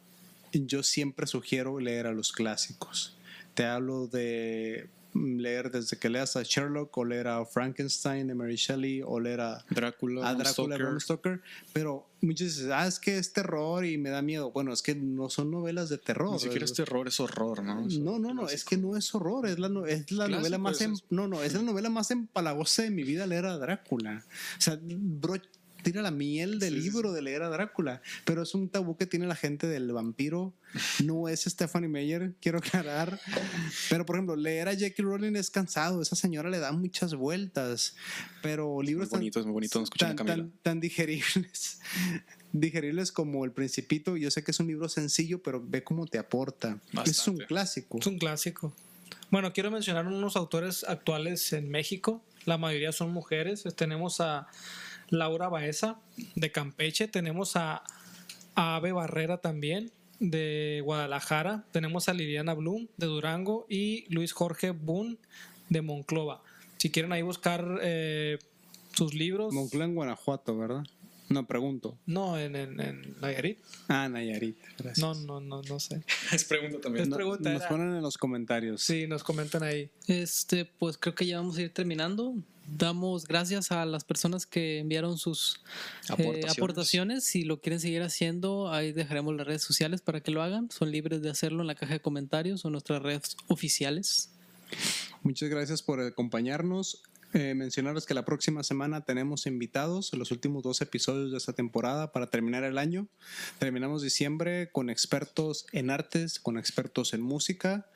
yo siempre sugiero leer a los clásicos. Te hablo de leer desde que leas a Sherlock o leer a Frankenstein de Mary Shelley o leer a, Drácula, a Drácula. Bram Stoker, pero muchos dicen, ah, es que es terror y me da miedo. Bueno, es que no son novelas de terror. Ni siquiera Es- terror, es horror, ¿no? Es no, no, no, es que no es horror, es la, no- es la novela más eso em- no, no, es la novela más empalagosa de mi vida leer a Drácula. O sea, bro, tira la miel del Sí, sí, libro de leer a Drácula, pero es un tabú que tiene la gente del vampiro. No es Stephanie Meyer, quiero aclarar. Pero por ejemplo, leer a Jackie Rowling es cansado, esa señora le da muchas vueltas, pero muy libros tan- bonito, es muy bonito. No escuchan a tan, Camila. tan, tan digeribles, <laughs> digeribles como El Principito. Yo sé que es un libro sencillo, pero ve cómo te aporta. Es un Bastante. clásico. Es un clásico. Bueno, quiero mencionar unos autores actuales en México. La mayoría son mujeres. Tenemos a Laura Baeza de Campeche. Tenemos a, a Ave Barrera también de Guadalajara. Tenemos a Liliana Blum de Durango y Luis Jorge Boone de Monclova. Si quieren ahí buscar eh, sus libros. Monclova en Guanajuato, ¿verdad? No, pregunto. No, en, en, en Nayarit. Ah, Nayarit. Gracias. No, no, no, no sé. <laughs> Es pregunta también. Es No- pregunta nos era- ponen en los comentarios. Sí, nos comentan ahí. Este, pues creo que ya vamos a ir terminando. Damos gracias a las personas que enviaron sus eh, Aportaciones. aportaciones. Si lo quieren seguir haciendo, ahí dejaremos las redes sociales para que lo hagan. Son libres de hacerlo en la caja de comentarios o en nuestras redes oficiales. Muchas gracias por acompañarnos. Eh, mencionarles que la próxima semana tenemos invitados en los últimos dos episodios de esta temporada para terminar el año. Terminamos diciembre con expertos en artes, con expertos en música.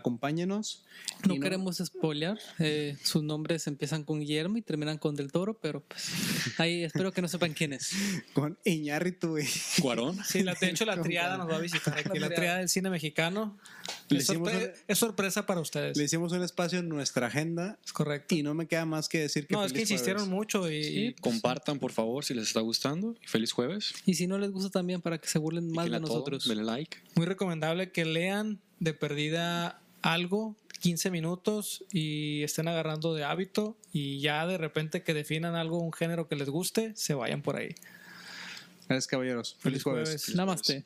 Acompáñenos. No, Y queremos spoilear. eh, sus nombres empiezan con Guillermo y terminan con Del Toro, pero pues ahí espero que no sepan quién es. <laughs> con Iñárritu y <laughs> Cuarón. Sí, la, de hecho la triada nos va a visitar aquí, <laughs> la triada. triada del cine mexicano. Le Es, sorpre- una- es sorpresa para ustedes. le hicimos un espacio en nuestra agenda Es correcto. y no me queda más que decir que No, es que insistieron jueves. mucho y, Sí. Compartan, por favor, si les está gustando. Y feliz jueves. Y si no les gusta también para que se burlen más de nosotros. Denle like. muy recomendable que lean de perdida algo, 15 minutos y estén agarrando de hábito y ya de repente que definan algo, un género que les guste, se vayan por ahí. Gracias, caballeros. Feliz, Feliz jueves. jueves. Namaste.